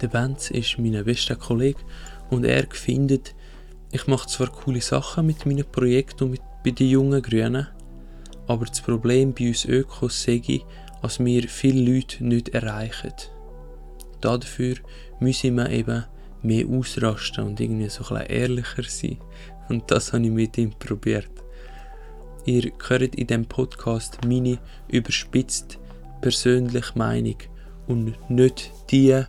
Der Benz ist mein bester Kollege und er findet, ich mache zwar coole Sachen mit meinen Projekten und mit, bei den jungen Grünen, aber das Problem bei uns Ökos sei, dass wir viele Leute nicht erreichen. Dafür müssen wir eben mehr ausrasten und irgendwie so ein ehrlicher sein. Und das habe ich mit ihm probiert. Ihr hört in diesem Podcast meine überspitzt persönliche Meinung und nicht die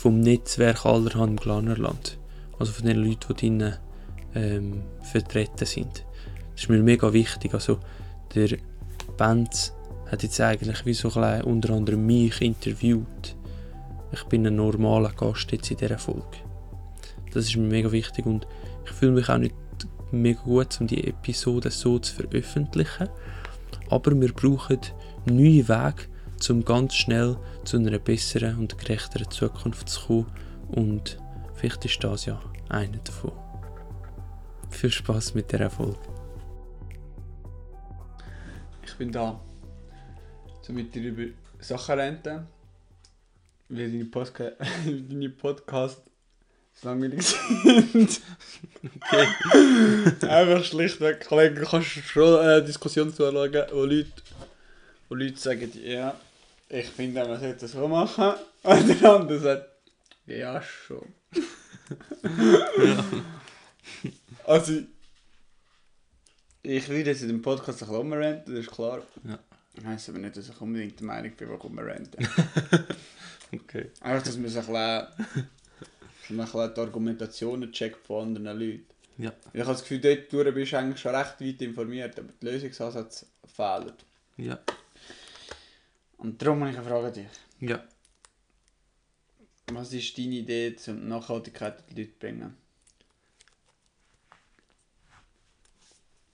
vom Netzwerk allerhand Glanerland. Also von den Leuten, die drinnen ähm, vertreten sind. Das ist mir mega wichtig. Also der Benz hat jetzt eigentlich wie so ein bisschen unter anderem mich interviewt. Ich bin ein normaler Gast jetzt in dieser Folge. Das ist mir mega wichtig und ich fühle mich auch nicht mega gut, um die Episode so zu veröffentlichen. Aber wir brauchen neue Wege, um ganz schnell zu einer besseren und gerechteren Zukunft zu kommen. Und vielleicht ist das ja einer davon. Viel Spaß mit der Erfolg. Ich bin da, um mit dir über Sachen reden, weil deine, Postka deine Podcasts langweilig sind. Okay. Einfach schlichtweg, Kollegen, kannst du schon eine Diskussion zuschauen, wo Leute, wo Leute sagen, ja, ich finde, man sollte das so machen. Und der andere sagt, ja, schon. Also, ich würde jetzt in dem Podcast ein bisschen rumranten, das ist klar. Ja. Das heisst aber nicht, dass ich unbedingt der Meinung bin, warum wir ranten. Okay. Einfach, dass man sich ein bisschen, ein die Argumentationen checkt von anderen Leuten. Ja. Ich habe das Gefühl, dort durch bist du eigentlich schon recht weit informiert, aber die Lösungsansätze fehlen. Ja. Und darum habe ich eine Frage an dich. Ja. Was ist deine Idee, um Nachhaltigkeit an die Leute zu bringen?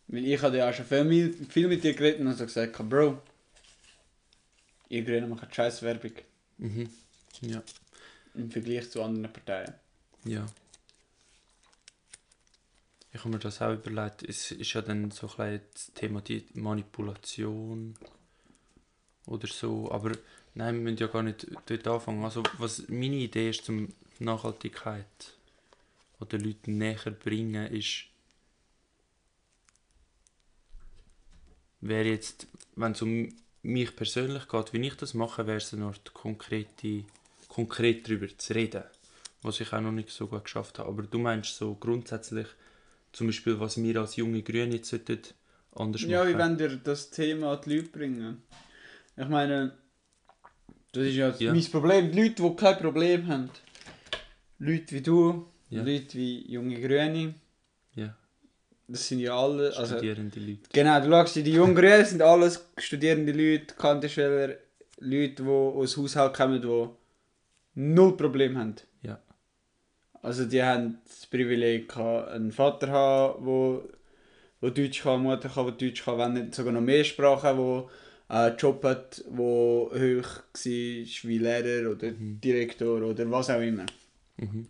Weil ich habe ja auch schon viel, viel mit dir geredet und habe gesagt, Bro, ihr Grünen machen scheiß Werbung Mhm. Ja. im Vergleich zu anderen Parteien. Ja. Ich habe mir das auch überlegt. Es ist ja dann so ein das Thema die Manipulation oder so. Aber nein, wir müssen ja gar nicht dort anfangen. Also was meine Idee ist zum Nachhaltigkeit oder Leuten näher bringen, ist wäre jetzt, wenn es um mich persönlich geht, wie ich das mache, wäre es eine Art konkrete, konkret darüber zu reden, was ich auch noch nicht so gut geschafft habe. Aber du meinst so grundsätzlich, zum Beispiel, was wir als junge Grüne jetzt sollten anders Ja, wie machen. wollen dir das Thema an die Leute bringen? Ich meine, das ist ja, Ja. mein Problem. Die Leute, die kein Problem haben. Leute wie du, Ja. Leute wie junge Grüne, Ja, das sind ja alle. Also, studierende Leute. genau, du schaust, die jungen Grünen sind alles studierende Leute, Kantenschüler, Leute, die aus Haushalten kommen, die null Problem haben. Ja. Also die haben das Privileg, gehabt, einen Vater zu haben, wo Deutsch kann, eine Mutter kann, die Deutsch kann, wenn nicht sogar noch mehr Sprachen, wo einen Job hat, der hoch war wie Lehrer oder Direktor oder was auch immer. Mhm.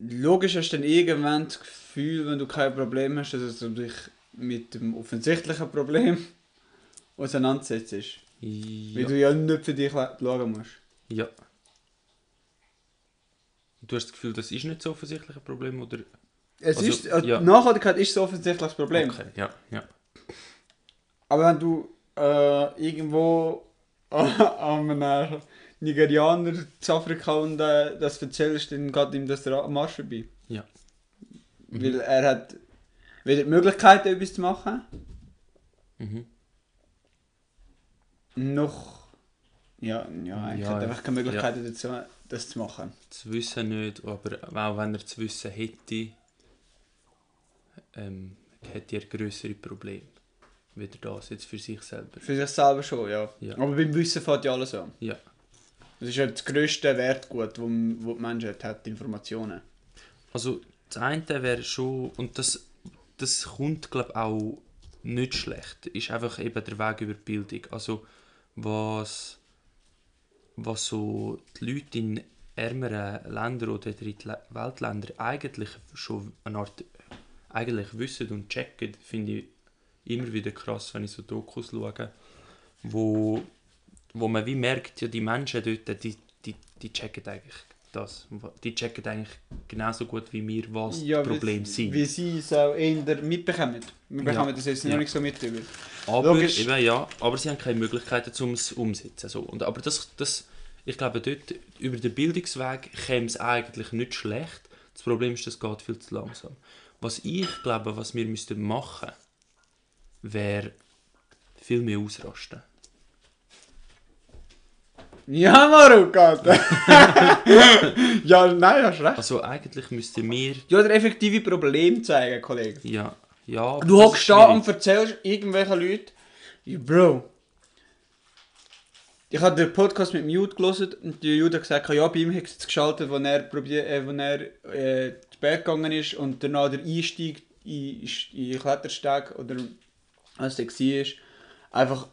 Logisch hast du dann irgendwann das Gefühl, wenn du kein Problem hast, dass du dich mit dem offensichtlichen Problem auseinandersetzt. Weil Ja. du ja nicht für dich schauen musst. ja. Du hast das Gefühl, das ist nicht so offensichtlich ein Problem, oder? Es Also, ist, äh, ja. Nachhaltigkeit ist so offensichtlich das Problem. Okay, ja, ja. Aber wenn du äh, irgendwo an einem Nigerianer zu Afrika und äh, das erzählst, dann geht ihm das am Arsch vorbei. Ja. Weil er hat weder die Möglichkeit, etwas zu machen, Mhm. noch. Ja, ja, eigentlich Ja, hat einfach keine ja. Möglichkeit dazu, das zu machen. Das Wissen nicht, aber auch wenn er das Wissen hätte, ähm, hätte er größere Probleme. Wieder das jetzt für sich selber. Für sich selber schon, ja. Ja. Aber beim Wissen fängt ja alles an. Ja. Das ist ja das grösste Wertgut, wo, wo die Menschheit hat, Informationen. Also das eine wäre schon, und das, das kommt glaube auch nicht schlecht, ist einfach eben der Weg über die Bildung. Also was, was so die Leute in ärmeren Ländern oder Drittweltländern eigentlich schon eine Art eigentlich wissen und checken, finde ich immer wieder krass, wenn ich so Dokus schaue, wo, wo man wie merkt, ja die Menschen dort, die, die die checken eigentlich das. Die checken eigentlich genauso gut wie wir, was Ja, das Problem wie, sind. Wie sie es auch eher mitbekommen. Wir Ja. bekommen das jetzt noch Ja. nicht so mit über. Aber, Logisch. eben, ja, aber sie haben keine Möglichkeiten, um es umzusetzen. So. Und, aber das, das, ich glaube, dort, über den Bildungsweg käme es eigentlich nicht schlecht. Das Problem ist, das geht viel zu langsam. Was ich glaube, was wir müssten machen, wäre viel mehr ausrasten. Ja, Maruk, Alter. ja, nein, hast recht. Also eigentlich müssten wir, Ja, der effektive Problem zeigen, Kollege. ja, ja... Du hockst da und erzählst irgendwelchen Leuten, ja, Bro. Ich habe den Podcast mit Mute gelesen und der Jude hat gesagt, ja, bei ihm hat es geschaltet, als er, probier, äh, wo er äh, zu Berg gegangen ist und danach der Einstieg in, in Klettersteg oder was der war, einfach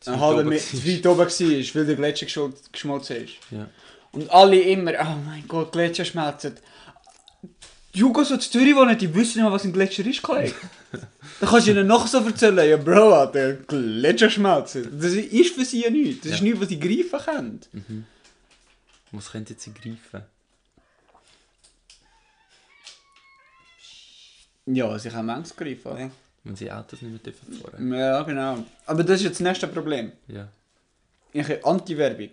Zu eine weit halbe oben Meter zu weit oben war, weil der Gletscher geschmol- geschmolzen ist. Ja. Und alle immer, oh mein Gott, Gletscher schmelzen. Die Jugos, die in Zürich wohnen, die wissen nicht mal, was ein Gletscher ist, Kollege. Dann kannst du ihnen noch so erzählen, ja Bro, Alter, Gletscher schmelzen. Das ist für sie ja nichts. Das ist Ja. nichts, was sie greifen können. Was könnten sie greifen? Ja, sie können manches greifen, oder? Wenn sie Autos nicht mehr dürfen fahren Ja, genau. Aber das ist jetzt das nächste Problem. Ja. Ich habe Anti-Werbung.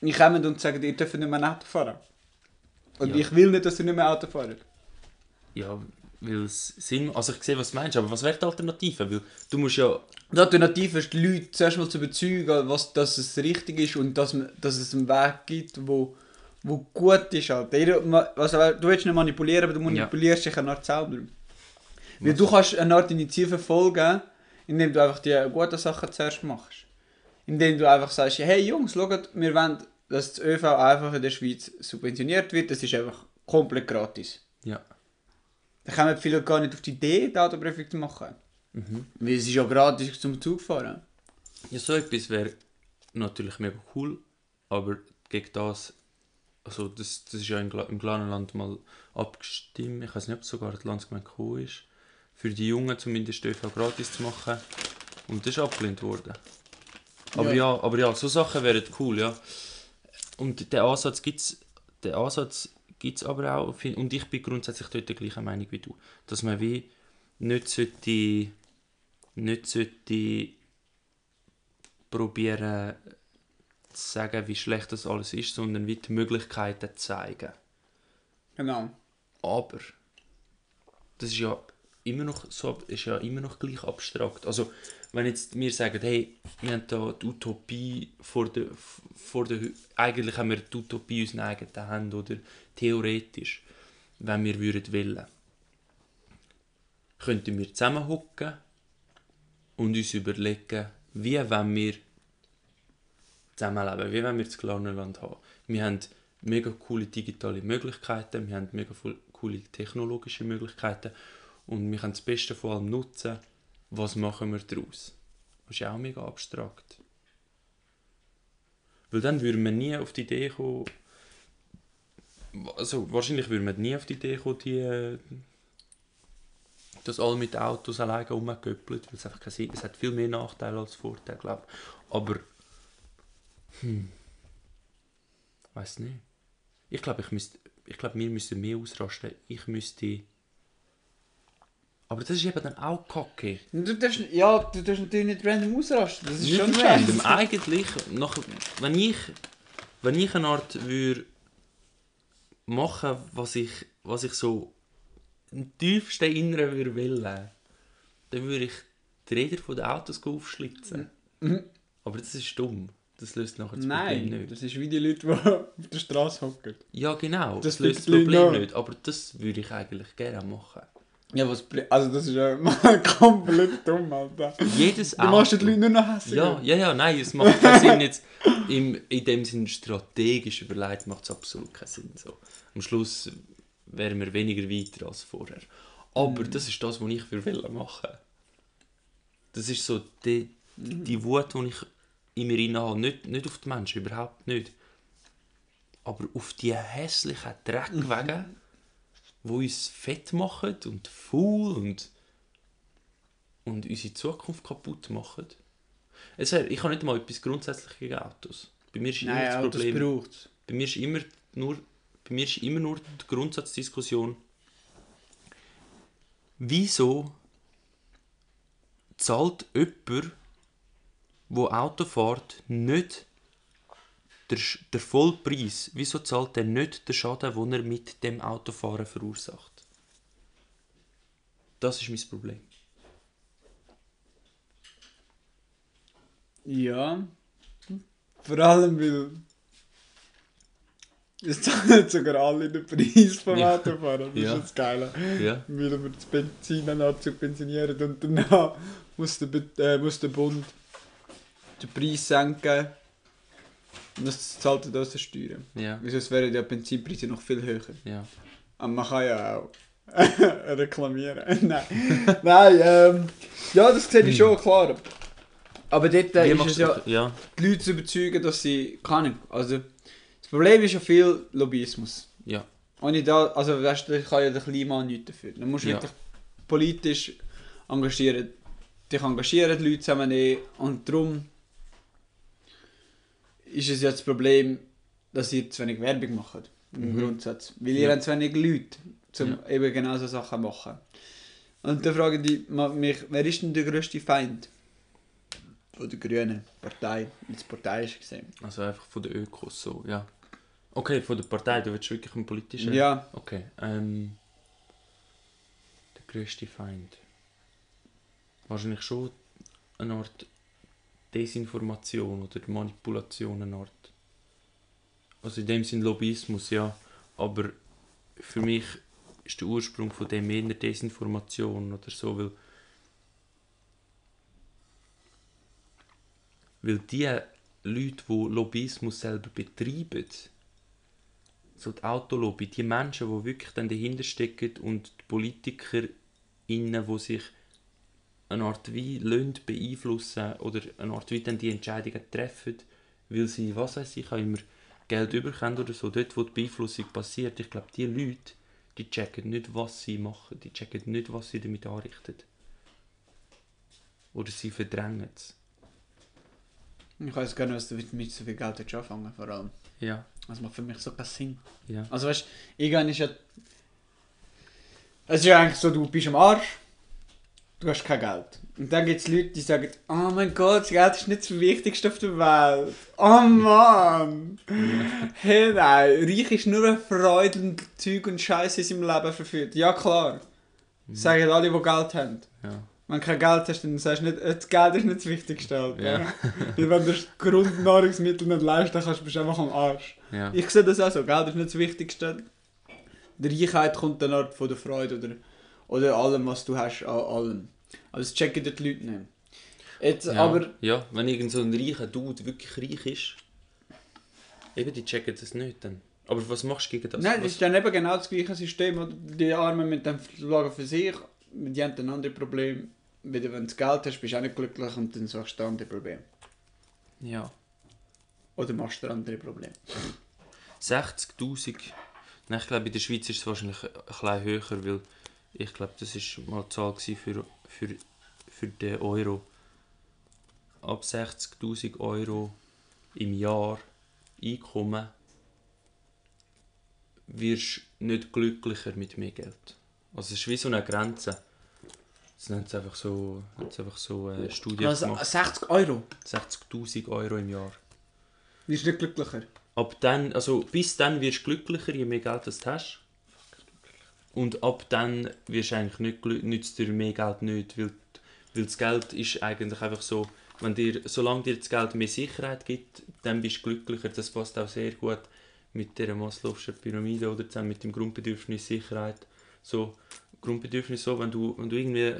Ich komme und sagen, ihr dürft nicht mehr Auto fahren. Und Ja. ich will nicht, dass ihr nicht mehr Auto fahrt. Ja, weil es Sinn... Also ich sehe, was du meinst, aber was wäre die Alternative? Weil du musst ja... Die Alternative ist, die Leute zuerst mal zu überzeugen, was, dass es richtig ist und dass, man, dass es einen Weg gibt, wo, wo gut ist. Halt. Also, du willst nicht manipulieren, aber du manipulierst dich eine Art selber. Weil du kannst eine Art Initiative verfolgen, indem du einfach die guten Sachen zuerst machst. Indem du einfach sagst, hey Jungs, schaut, wir wollen, dass das ÖV einfach in der Schweiz subventioniert wird. Das ist einfach komplett gratis. Ja. Da kommen viele gar nicht auf die Idee, die Autoprüfung zu machen. Mhm. Weil es ist ja gratis zum Zug fahren. Ja, so etwas wäre natürlich mega cool, aber gegen das, also das, das ist ja im, im kleinen Land mal abgestimmt, ich weiß nicht, ob sogar die Landsgemeinde gekommen ist, für die Jungen zumindest ÖV gratis zu machen und das ist abgelehnt worden. Aber Ja. ja, aber ja, so Sachen wären cool, ja. Und der Ansatz gibt's, der Ansatz gibt's aber auch, und ich bin grundsätzlich dort der gleichen Meinung wie du, dass man wie nicht sollte, nicht sollte probieren zu sagen, wie schlecht das alles ist, sondern wie die Möglichkeiten zeigen. Genau. Aber das ist ja immer noch so, ist ja immer noch gleich abstrakt. Also wenn jetzt wir sagen, hey, wir haben da die Utopie vor der, vor der eigentlich haben wir die Utopie in unseren eigenen Händen oder theoretisch, wenn wir würden wollen, könnten wir zusammenhocken und uns überlegen, wie wollen wir zusammenleben, wie wollen wir das kleine Land haben. Wir haben mega coole digitale Möglichkeiten, wir haben mega coole technologische Möglichkeiten und wir können das Beste von allem nutzen. Was machen wir daraus? Das ist ja auch mega abstrakt. Weil dann würden wir nie auf die Idee kommen, also wahrscheinlich würden wir nie auf die Idee kommen, die, dass alle mit Autos alleine rumgöppelt, weil es einfach keinen Sinn Es hat viel mehr Nachteile als Vorteile, glaube ich. Aber, hm, weiß nicht. Ich glaube, ich müsste, ich glaube, wir müssen mehr ausrasten. Ich müsste, aber das ist eben dann auch kacke. Du darfst, ja, du darfst natürlich nicht random ausrasten. Das ist Nicht schon random. scheiße. Eigentlich, nach, wenn, ich, wenn ich eine Art würde machen, was ich, was ich so im tiefsten Inneren würde wollen, dann würde ich die Räder von den Autos aufschlitzen. Aber das ist dumm. Das löst nachher das Problem Nein, nicht. das ist wie die Leute, die auf der Straße hocken. Ja, genau. Das Das, löst das Problem noch. nicht. Aber das würde ich eigentlich gerne machen. Ja, was. Also, das ist ja komplett dumm, Alter. Jedes Du machst die Auto- Leute nur noch hässlich. Ja, ja, ja, nein, es macht keinen Sinn jetzt. Im, in dem Sinn strategisch überlegt macht es absolut keinen Sinn. So. Am Schluss wären wir weniger weiter als vorher. Aber das ist das, was ich für will machen. Das ist so die, die Wut, die ich in mir rein habe. Nicht, nicht auf die Menschen, überhaupt nicht. Aber auf die hässlichen Dreckwege, die uns fett machen und faul und, und unsere Zukunft kaputt machen. Es ich habe nicht mal etwas grundsätzlich gegen Autos. bei mir ist immer Nein, das Problem, braucht es. bei mir ist immer nur, bei mir ist immer nur die Grundsatzdiskussion, wieso zahlt jemand, der Auto fährt, nicht der, der Vollpreis, wieso zahlt er nicht den Schaden, den er mit dem Autofahren verursacht? Das ist mein Problem. Ja. Vor allem, weil. Es zahlen sogar alle den Preis vom Ja. Autofahren. Das Ja. ist das Geile. Ja. Weil wir das Benzin halt subventionieren und danach muss der, Be- äh, muss der Bund den Preis senken. Das zahlt er aus der Steuern. Ja. Wieso es wären ja die Benzinpreise noch viel höher. Ja. Aber man kann ja auch reklamieren. Nein. Nein, ähm, ja, das sehe ich schon, klar. Aber dort äh, ist es ja, ja. die Leute zu überzeugen, dass sie kann. Also, das Problem ist ja viel Lobbyismus. Ja. Ohne da, also weißt du, kann ja der Klima nichts dafür. Du musst Ja. wirklich politisch engagieren, dich engagieren, die Leute zusammennehmen und darum ist es ja das Problem, dass ihr zu wenig Werbung macht, im Mhm. Grundsatz. Weil ihr Ja. habt zu wenig Leute, um eben genau so Sachen zu machen. Und da frage ich mich, wer ist denn der grösste Feind von der Grünen Partei, als Partei ist gesehen? Also einfach von den Ökos so, ja. Okay, von der Partei, du willst wirklich einen politischen? Ja, Okay, ähm... Der grösste Feind. Wahrscheinlich schon eine Art Desinformation oder Manipulation, eine Art. Also in dem Sinn Lobbyismus, ja. Aber für mich ist der Ursprung von dem eher Desinformation oder so, weil... Weil die Leute, die Lobbyismus selber betreiben, so die Autolobby, die Menschen, die wirklich dann dahinter stecken und die Politiker die sich eine Art wie lassen beeinflussen oder eine Art wie dann die Entscheidungen treffen, weil sie, was weiß ich, auch immer Geld überkommen oder so, dort wo die Beeinflussung passiert, ich glaube, die Leute, die checken nicht, was sie machen, die checken nicht, was sie damit anrichten. Oder sie verdrängen es. ich weiß gar nicht, was du mit so viel Geld willst anfangen vor allem. Ja, Das macht für mich so keinen Sinn. ja. Also weißt du, irgendwann ist ja... Es ist ja eigentlich so, du bist am Arsch, du hast kein Geld. Und dann gibt es Leute, die sagen, oh mein Gott, das Geld ist nicht das Wichtigste auf der Welt. Oh Mann! hey nein, Reich ist nur eine Freude und Zeug und Scheiße in seinem Leben verführt. Ja klar, sagen alle, die Geld haben. ja. Wenn du kein Geld hast, dann sagst du nicht, äh, das Geld ist nicht das Wichtigste. Ja. Weil wenn du das Grundnahrungsmittel nicht leisten kannst, bist du einfach am Arsch. ja. Ich sehe das auch so, Geld ist nicht das Wichtigste. Die Reichheit kommt dann halt von der Freude oder, oder allem, was du hast, an allem. Aber das checken die Leute nicht. Jetzt, Ja, aber, ja, wenn irgend so ein reicher Dude wirklich reich ist, eben, die checken das nicht dann. Aber was machst du gegen das? nein, das ist dann eben genau das gleiche System. Oder die Armen mit dem schauen für sich, die haben dann andere Probleme. Wieder wenn du Geld hast, bist du auch nicht glücklich und dann suchst du andere Probleme. ja. Oder machst du andere Probleme. 60'000, nein, ich glaube in der Schweiz ist es wahrscheinlich ein bisschen höher, weil ich glaube, das war mal die Zahl für, für, für den Euro. Ab 60'000 Euro im Jahr Einkommen wirst du nicht glücklicher mit mehr Geld. Also es ist wie so eine Grenze. Das nennt es einfach so, einfach so eine Studie Also gemacht. 60 Euro, 60'000 Euro im Jahr. wirst du nicht glücklicher. Ab dann, also bis dann wirst du glücklicher, je mehr Geld das du hast. Und ab dann wirst du eigentlich nicht nützt dir mehr Geld nicht, weil, weil das Geld ist eigentlich einfach so, wenn dir, solange dir das Geld mehr Sicherheit gibt, dann bist du glücklicher. Das passt auch sehr gut mit der Maslow'schen Pyramide oder zusammen mit dem Grundbedürfnis Sicherheit. So, Grundbedürfnis so, wenn du, wenn du irgendwie,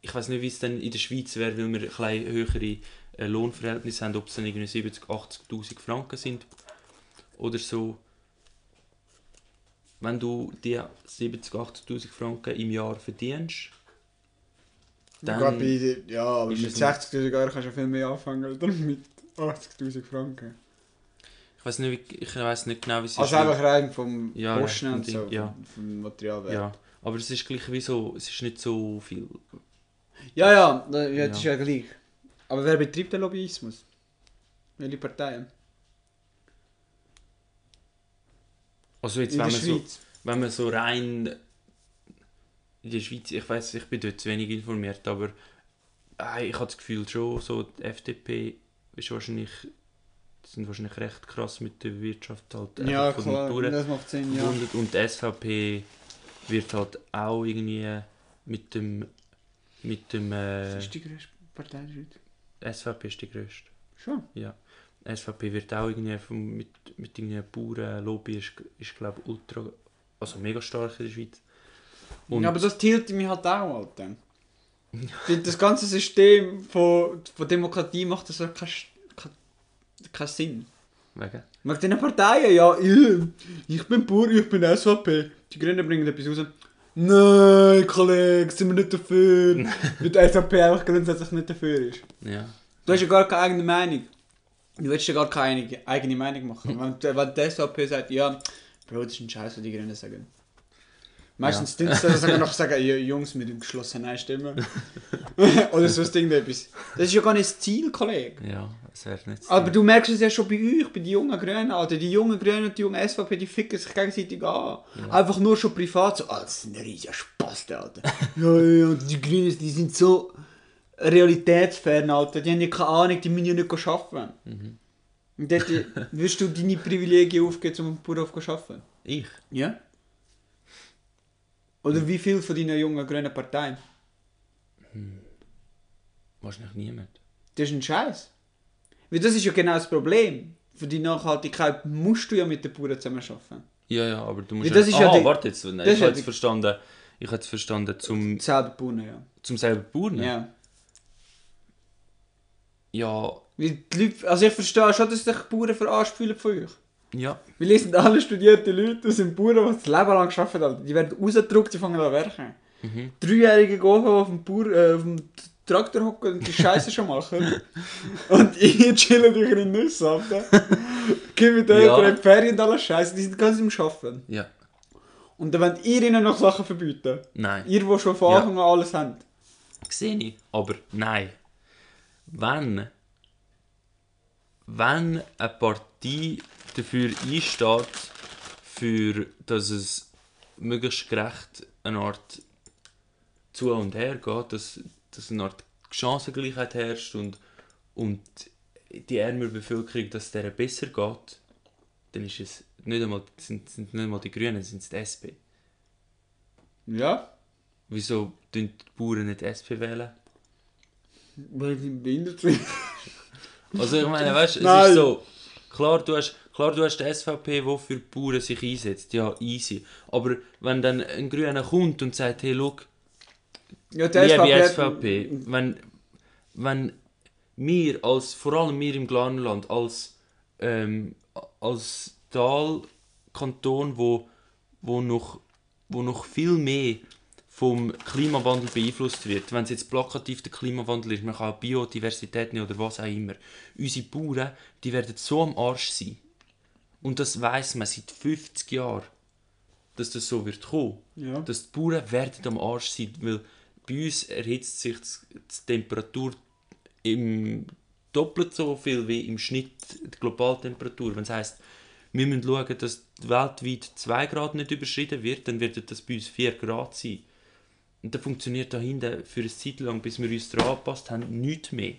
ich weiß nicht, wie es dann in der Schweiz wäre, weil wir ein bisschen höhere äh, Lohnverhältnisse haben, ob es dann irgendwie 70, 80'000 Franken sind oder so. Wenn du die 70, 80'000 Franken im Jahr verdienst, Dann, dann... bei, ja, aber mit es 60'000 Euro kannst du ja viel mehr anfangen als mit 80'000 Franken. Ich weiß nicht, ich weiß nicht genau, wie es Also ist. einfach rein vom Ja, Kosten rein und vom so, ja. vom, Materialwert. Ja, aber es ist gleich wie so, es ist nicht so viel. ja, ja, das ja, ist Ja. ja gleich. Aber wer betreibt den Lobbyismus? Welche Parteien? Also jetzt, in wenn der man, so, Schweiz. wenn man so rein in der Schweiz, ich weiß, ich bin dort zu wenig informiert, aber äh, ich habe das Gefühl schon, so die FDP ist wahrscheinlich, die sind wahrscheinlich recht krass mit der Wirtschaft halt Ja, von klar, das macht Sinn, ja. verbunden. und die SVP wird halt auch irgendwie mit dem mit dem äh, Das ist die grösste Partei der Schweiz. SVP ist die grösste. Schon? Ja. SVP wird auch irgendwie vom, mit, mit irgendwie Bauernlobby ist, ist glaube ich ultra, also mega stark in der Schweiz. Und ja, aber das tiltet mich halt auch, Alter. Das ganze System von, von Demokratie macht das keinen kein, kein Sinn. wegen? Mit den Parteien, ja, ich, ich bin Bauer, ich bin SVP. Die Grünen bringen etwas raus. Nein, Kollege, sind wir nicht dafür. Weil die SVP einfach grundsätzlich nicht dafür ist. Ja. Du hast ja gar keine eigene Meinung. Du willst ja gar keine eigene- Meinung machen. Wenn, wenn die SVP sagt, ja, Bro, das ist ein Scheiß, was die Grünen sagen. Meistens ja. sie sogar noch sagen, ja, Jungs mit dem geschlossenen Stimmen. Oder so irgendetwas. Das ist ja gar nicht das Ziel, Kollege. Ja, es wäre nicht so. Aber du merkst es ja schon bei euch, bei den jungen Grünen, Alter. Die jungen Grünen und die jungen SVP, die ficken sich gegenseitig an. Einfach nur schon privat so, ah, das sind riesige Spasten, Alter. ja, ja, und die Grünen, die sind so realitätsfern, Alter. Die haben ja keine Ahnung, die müssen ja nicht arbeiten. Mhm. Und dort äh, wirst du deine Privilegien aufgeben, um am Bauernhof zu arbeiten. Ich? Ja? Oder wie viel von deinen jungen grünen Parteien? Wahrscheinlich niemand. Das ist ein Scheiß. Weil das ist ja genau das Problem. Für die Nachhaltigkeit musst du ja mit den Bauern zusammenarbeiten. Ja, ja, aber du musst Ja, das ist ja ah, die- warte jetzt. Nein, ich ja habe jetzt verstanden, ich habe jetzt verstanden, zum, Selber bauen, ja. zum selber Bauern. Ja. Ja, Weil die Leute, also ich verstehe schon, dass sich Bauern verarscht fühlen von euch. ja. Weil ihr sind alle studierte Leute, das sind Bauern, die das Leben lang gearbeitet haben. Die werden rausgedruckt, die fangen an zu werken. Mhm. Dreijährige gehen auf dem, Bauer, äh, auf dem Traktor hocken und die Scheiße schon machen. und ihr chillen euch in ab. Gehen mit denen Ja. die Ferien und alles Scheiße, die sind ganz im Arbeiten. Ja. Und dann wollt ihr ihnen noch Sachen verbieten. Nein. Ihr, die schon von. Anfang an alles habt. Sehe ich. Aber nein. Wenn, wenn eine Partei dafür einsteht, für, dass es möglichst gerecht eine Art zu und her geht, dass, dass eine Art Chancengleichheit herrscht und, und die ärmere Bevölkerung, dass es der besser geht, dann ist es nicht einmal, sind, sind nicht einmal die Grünen, sind es die SP. Ja? Wieso tun die Bauern nicht SP wählen? Behindert sind. Also ich meine, weißt, es Nein. ist so, klar du, hast, klar, du hast die SVP, die für die Bauern sich einsetzt, ja, easy. Aber wenn dann ein Grüner kommt und sagt, hey, look, Ja, die liebe hat- SVP, wenn, wenn wir, als, vor allem wir im Glarnerland, als, ähm, als Talkanton, wo, wo, noch, wo noch viel mehr vom Klimawandel beeinflusst wird, wenn es jetzt plakativ der Klimawandel ist, man kann Biodiversität nehmen oder was auch immer, unsere Bauern, die werden so am Arsch sein. Und das weiß man seit 50 Jahren, dass das so wird kommen Ja. dass die Bauern werden am Arsch sein, weil bei uns erhitzt sich die Temperatur im doppelt so viel wie im Schnitt die Globaltemperatur. Wenn es heisst, wir müssen schauen, dass weltweit 2 Grad nicht überschritten wird, dann wird das bei uns 4 Grad sein. Und dann funktioniert da hinten für eine Zeit lang, bis wir uns daran angepasst haben, nichts mehr.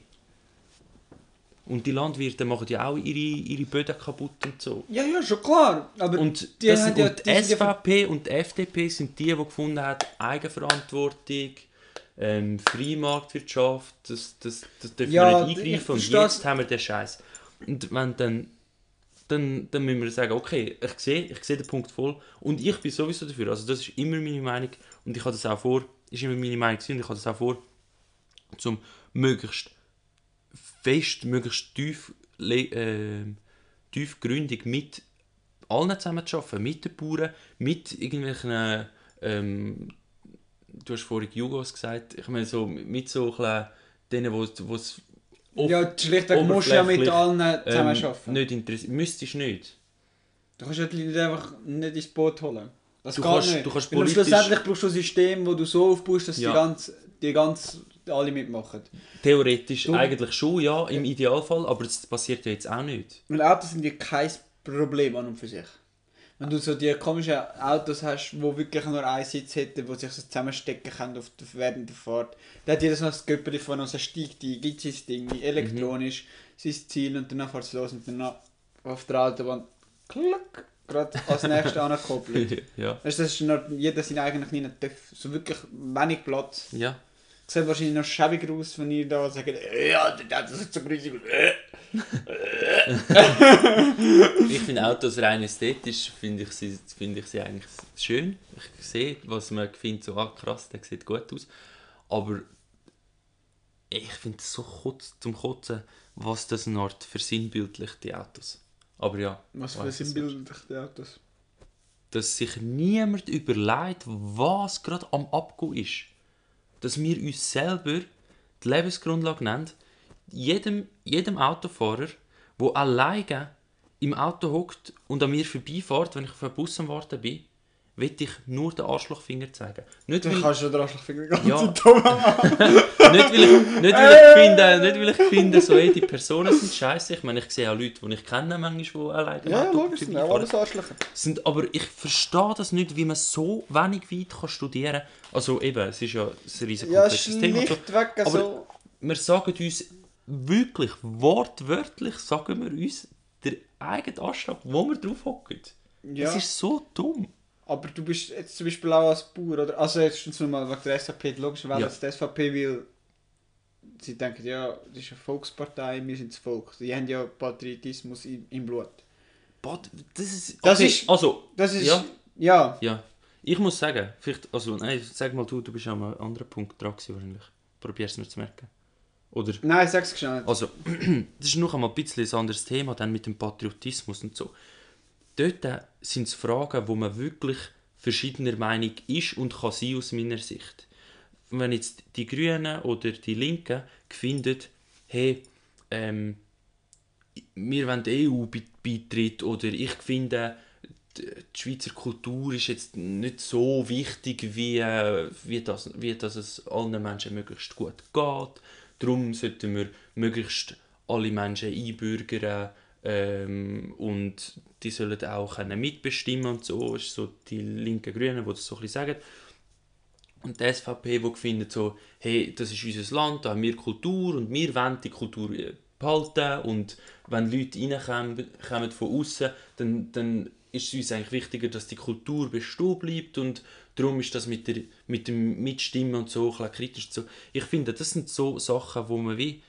Und die Landwirte machen ja auch ihre, ihre Böden kaputt und so. Ja, ja, schon klar. Aber Und, die das, und ja- die SVP und die FDP sind die, die gefunden haben, Eigenverantwortung, ähm, Freimarktwirtschaft, das, das, das dürfen Ja, wir nicht ich eingreifen. Und jetzt haben wir den Scheiß. Und wenn dann, dann, dann müssen wir sagen, okay, ich sehe, ich sehe den Punkt voll. Und ich bin sowieso dafür. Also das ist immer meine Meinung. Und ich habe das auch vor, ist immer meine Meinung und ich habe das auch vor, zum möglichst fest, möglichst tief, ähm, tiefgründig mit allen zusammen zu arbeiten, mit den Bauern, mit irgendwelchen, ähm, du hast vorhin Jugos gesagt, ich meine so mit so ein bisschen denen, wo es Ja, schlichtweg musst du ja mit allen zusammen ähm, arbeiten. nicht interessiert, müsstest nicht. Du kannst ja die Leute einfach nicht ins Boot holen. Das Du geht kannst- nicht. du kannst politisch- schlussendlich brauchst du ein System, wo du so aufbaust, dass Ja. die ganz, die ganz alle mitmachen. Theoretisch Du- eigentlich schon, ja, im Idealfall, aber das passiert ja jetzt auch nicht. Weil Autos sind ja kein Problem an und für sich. Wenn du so die komischen Autos hast, wo wirklich nur einen Sitz hätten, wo sich so zusammenstecken können auf der, während der Fahrt. Da hat jedes Mal das Göppeli von uns, steigt ein, gibt sein Ding, elektronisch, sein Ziel und dann fährt es los und dann auf der Autobahn klack, gerade als nächstes angekoppelt. ja. Weißt, das ist noch jeder seinen eigenen kleinen Töpf, so wirklich wenig Platz. Ja. Sieht wahrscheinlich noch schäbiger aus, wenn ihr da sagt, ja, das ist so grusig. ich finde Autos rein ästhetisch, finde ich, sie, finde ich sie eigentlich schön. Ich sehe, was man findet, so, ah krass, der sieht gut aus. Aber ich finde es so kurz zum Kotzen, was das eine Art versinnbildlicht, die Autos. Aber ja. Was es sinnbildliche Autos? Dass sich niemand überlegt, was gerade am Abgehen ist. Dass wir uns selber die Lebensgrundlage nennen, jedem, jedem Autofahrer, der alleine im Auto hockt und an mir vorbeifährt, wenn ich auf einen Bus am Warten bin, will ich nur den Arschlochfinger zeigen. Nicht, Du weil, kannst schon den Arschlochfinger ganz Ja. ja. nicht, weil ich, nicht, weil ich finde, nicht weil ich finde, so, ey, die Personen sind scheiße. Ich meine, ich sehe auch Leute, die ich kenne, manchmal, die alleine Ja, Auto logisch, sind auch alles Arschlöcher. sind, aber ich verstehe das nicht, wie man so wenig weit kann studieren kann. Also eben, es ist ja ein riesen Ja, komplexes Thema. und so. schlichtweg Aber-. Wir sagen uns wirklich, wortwörtlich sagen wir uns der eigene Anschlag, wo wir drauf hocken. Ja. Das ist so dumm. Aber du bist jetzt zum Beispiel auch als Bauer, oder? Also jetzt nur mal wegen der SVP, logisch, weil Ja. es die SVP will, sie denken, ja, das ist eine Volkspartei, wir sind das Volk. Die haben ja Patriotismus im, im Blut. But, das ist... Das okay, ist- Also, Das ist, Ja. ja, ja. Ich muss sagen, vielleicht... Also, nein, sag mal du, du bist an einem anderen Punkt dran gewesen, wahrscheinlich. Probier's mir zu merken. Oder... nein, sag's schnell. Also, das ist noch einmal ein bisschen ein anderes Thema, dann mit dem Patriotismus und so. Dort sind es Fragen, wo man wirklich verschiedener Meinung ist und kann sein aus meiner Sicht. Wenn jetzt die Grünen oder die Linken finden, hey, ähm, wir wollen die EU bei- beitritt oder ich finde, die Schweizer Kultur ist jetzt nicht so wichtig, wie, wie, das, wie dass es allen Menschen möglichst gut geht. Darum sollten wir möglichst alle Menschen einbürgern ähm, und die sollen auch können mitbestimmen und so. ist so die linken Grünen, die das so ein bisschen sagen. Und die SVP, die findet so, hey, das ist unser Land, da haben wir Kultur und wir wollen die Kultur äh, behalten und wenn Leute reinkommen kommen von außen, dann, dann ist es uns eigentlich wichtiger, dass die Kultur bestehen bleibt und darum ist das mit, der, mit dem Mitstimmen und so ein kritisch. Ich finde, das sind so Sachen, wo man wie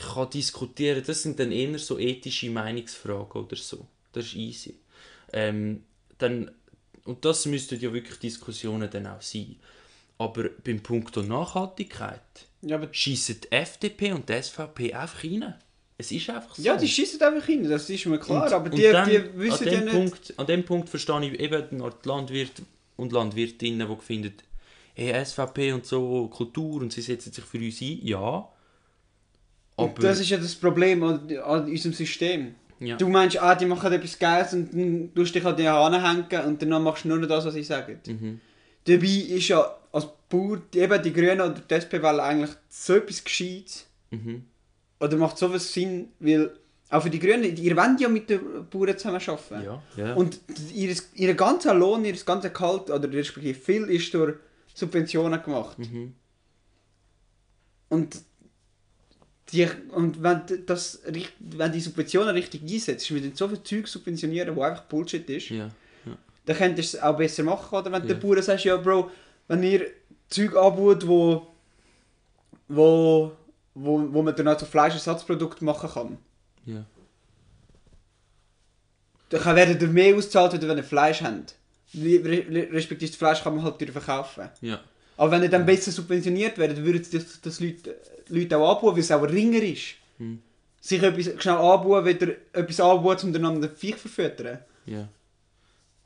kann diskutieren, das sind dann eher so ethische Meinungsfragen oder so. Das ist easy. Ähm, dann, und das müssten ja wirklich Diskussionen dann auch sein. Aber beim Punkt der Nachhaltigkeit Ja, schießen die FDP und die SVP einfach rein. Es ist einfach so. ja die schießen einfach hin, das ist mir klar, Und- aber die, dann, die wissen ja nicht... Punkt, an dem Punkt verstehe ich eben die Landwirt und Landwirtinnen, die finden, hey, SVP und so, Kultur und sie setzen sich für uns ein. Ja. Aber, das ist ja das Problem an, an unserem System. ja. Du meinst, ah, die machen etwas Geiles und dann tust du dich an die anhängen und dann machst du nur noch das, was sie sagen. Mhm. Dabei ist ja als Bauer, die- eben die Grünen oder die SP wollen eigentlich so etwas Gescheites. Mhm. Oder macht sowas Sinn, weil auch für die Grünen, ihr wollt ja mit den Bauern zusammen arbeiten. Ja, ja. Und ihr, ihr ganzer Lohn, ihr ganzes Gehalt, oder respektive viel, ist durch Subventionen gemacht. Mhm. Und, die, und wenn, das, wenn die Subventionen richtig einsetzt, mit so viel Zeug subventionieren, wo einfach Bullshit ist, ja. ja. dann könntest du es auch besser machen. Oder wenn Ja. der Bauer sagst, ja Bro, wenn ihr Zeug anbietet, wo, wo, wo, wo man dann auch so Fleischersatzprodukte machen kann, ja. dann werden ihr mehr ausgezahlt, als wenn ihr Fleisch habt. Re- re- Respektive das Fleisch kann man halt verkaufen. ja. Aber wenn ihr dann besser subventioniert werdet, würden das, das Leute, Leute auch anbauen, weil es auch ein Ringer ist. Hm. Sich etwas schnell anbauen, wieder etwas anbauen, um dann den Viech zu verfüttern. ja.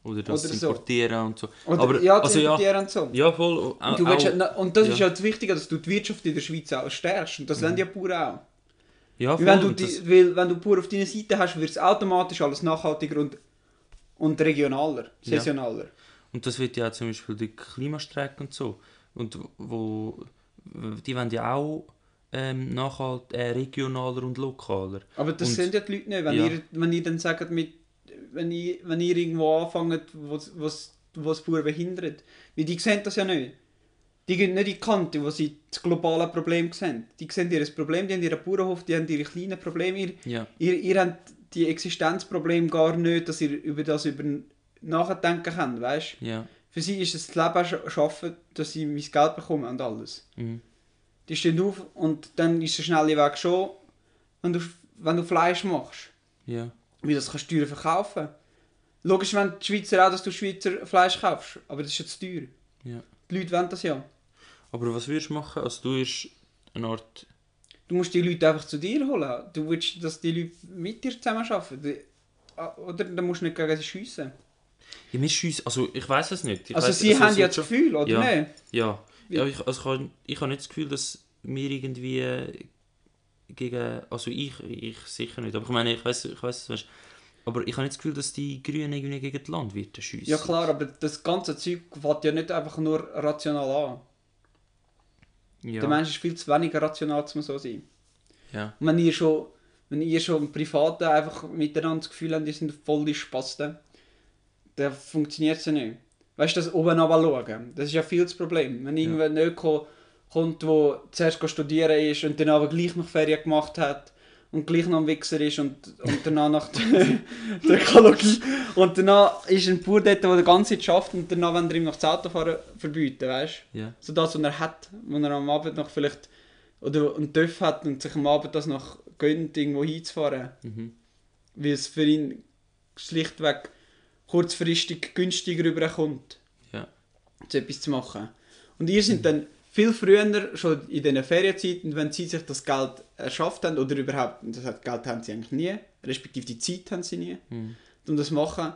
Oder das Oder so. importieren und so. Oder Aber, ja, also zu ja, importieren und so. ja, voll. Und, willst, auch- ja- und das ja. ist halt das Wichtige, dass du die Wirtschaft in der Schweiz auch stärkst. Und das wollen die Bauern auch. ja, voll. Wenn, du die, weil, wenn du Bauern auf deiner Seite hast, wird es automatisch alles nachhaltiger und, und regionaler, Ja. saisonaler. und das wird ja zum Beispiel die Klimastreik und so. Und wo, die wollen ja auch ähm, nachhalt, äh, regionaler und lokaler. Aber das Und- sind ja die Leute nicht. Wenn, Ja. ihr, wenn ihr dann sagt, mit, wenn ihr, wenn ihr irgendwo anfangt, was, was, was Bauern behindert. Weil die sehen das ja nicht. Die gehen nicht in die Kante, wo sie das globale Problem sehen. Die sehen ihr Problem, die haben ihren Bauernhof, die haben ihre kleinen Probleme. Ihr, Ja. ihr, ihr habt die Existenzprobleme gar nicht, dass ihr über das über nachdenken könnt, weißt Ja. Für sie ist es das Leben sch- schaffen, dass sie mein Geld bekommen und alles. Mhm. Die stehen auf und dann ist der schnelle Weg schon, wenn du, wenn du Fleisch machst. Ja. Wie das kannst du teuer verkaufen. Logisch wenn die Schweizer auch, dass du Schweizer Fleisch kaufst, aber das ist jetzt teuer. Ja. Die Leute wollen das ja. Aber was würdest du machen? Also du würdest eine Art... Du musst die Leute einfach zu dir holen. Du willst, dass die Leute mit dir zusammenarbeiten. Ah, Oder dann musst du nicht gegen sie schiessen. Ja, mir schiessen... Also ich weiß es nicht. Ich Also weiss- sie haben so ja das Gefühl, oder Ja. nicht? Ja. Ja ich, also ich habe ich hab nicht das Gefühl, dass wir irgendwie gegen... Also ich, ich sicher nicht. Aber ich meine, ich weiß ich weiss, weißt, aber ich habe nicht das Gefühl, dass die Grünen irgendwie gegen die Landwirte schiessen. Ja klar, aber das ganze Zeug fängt ja nicht einfach nur rational an. Ja. Der Mensch ist viel zu wenig rational, um so zu sein. ja. Und wenn ihr schon, wenn ihr schon im Privaten einfach miteinander das Gefühl habt, ihr sind voll die Spasten, dann funktioniert es ja nicht. Weißt du, das oben schauen, das ist ja viel das Problem. Wenn irgendwer Öko kommt, der zuerst studieren ist und dann aber gleich noch Ferien gemacht hat und gleich noch ein Wichser ist und, und danach nach der, Ökologie und danach ist ein Bauer dort, der die ganze Zeit schafft und danach wollen wir ihm noch das Autofahren verbieten, weißt du? Ja. So das, was er hat, wenn er am Abend noch vielleicht oder einen Töff hat und sich am Abend das noch gönnt, irgendwo hinzufahren. Mhm. Weil es für ihn schlichtweg kurzfristig günstiger rüberkommt, Ja. so etwas zu machen. Und ihr sind dann viel früher, schon in diesen Ferienzeiten, wenn sie sich das Geld erschafft haben, oder überhaupt, das Geld haben sie eigentlich nie, respektive die Zeit haben sie nie, Mhm. um das zu machen.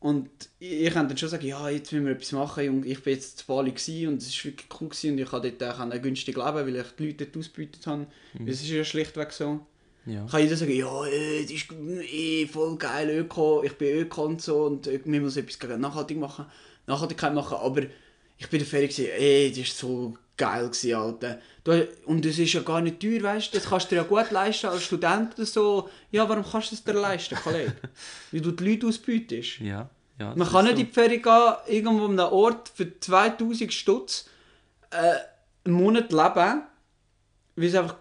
Und ich, ich kann dann schon sagen, ja, jetzt müssen wir etwas machen, Junge. ich bin jetzt zu Bali und es war wirklich cool gewesen und ich konnte dort auch günstig leben, weil ich die Leute dort ausgebeutet habe. Mhm. Das ist ja schlichtweg so. Ja. Kann jeder sagen, ja, äh, das ist eh voll geil, Öko, ich bin Öko und so und äh, wir müssen etwas gegen nachhaltig machen, Nachhaltigkeit machen, aber ich bin der Ferien ey, das ist so geil gewesen, Alter. Du, und es ist ja gar nicht teuer, weißt du, das kannst du dir ja gut leisten als Student oder so. Ja, warum kannst du es dir leisten, Kollege? Weil du die Leute ausbeutest. Ja. ja Man kann nicht in die Ferien gehen, irgendwo an einem Ort für 2000 Stutz äh, einen Monat leben, weil es einfach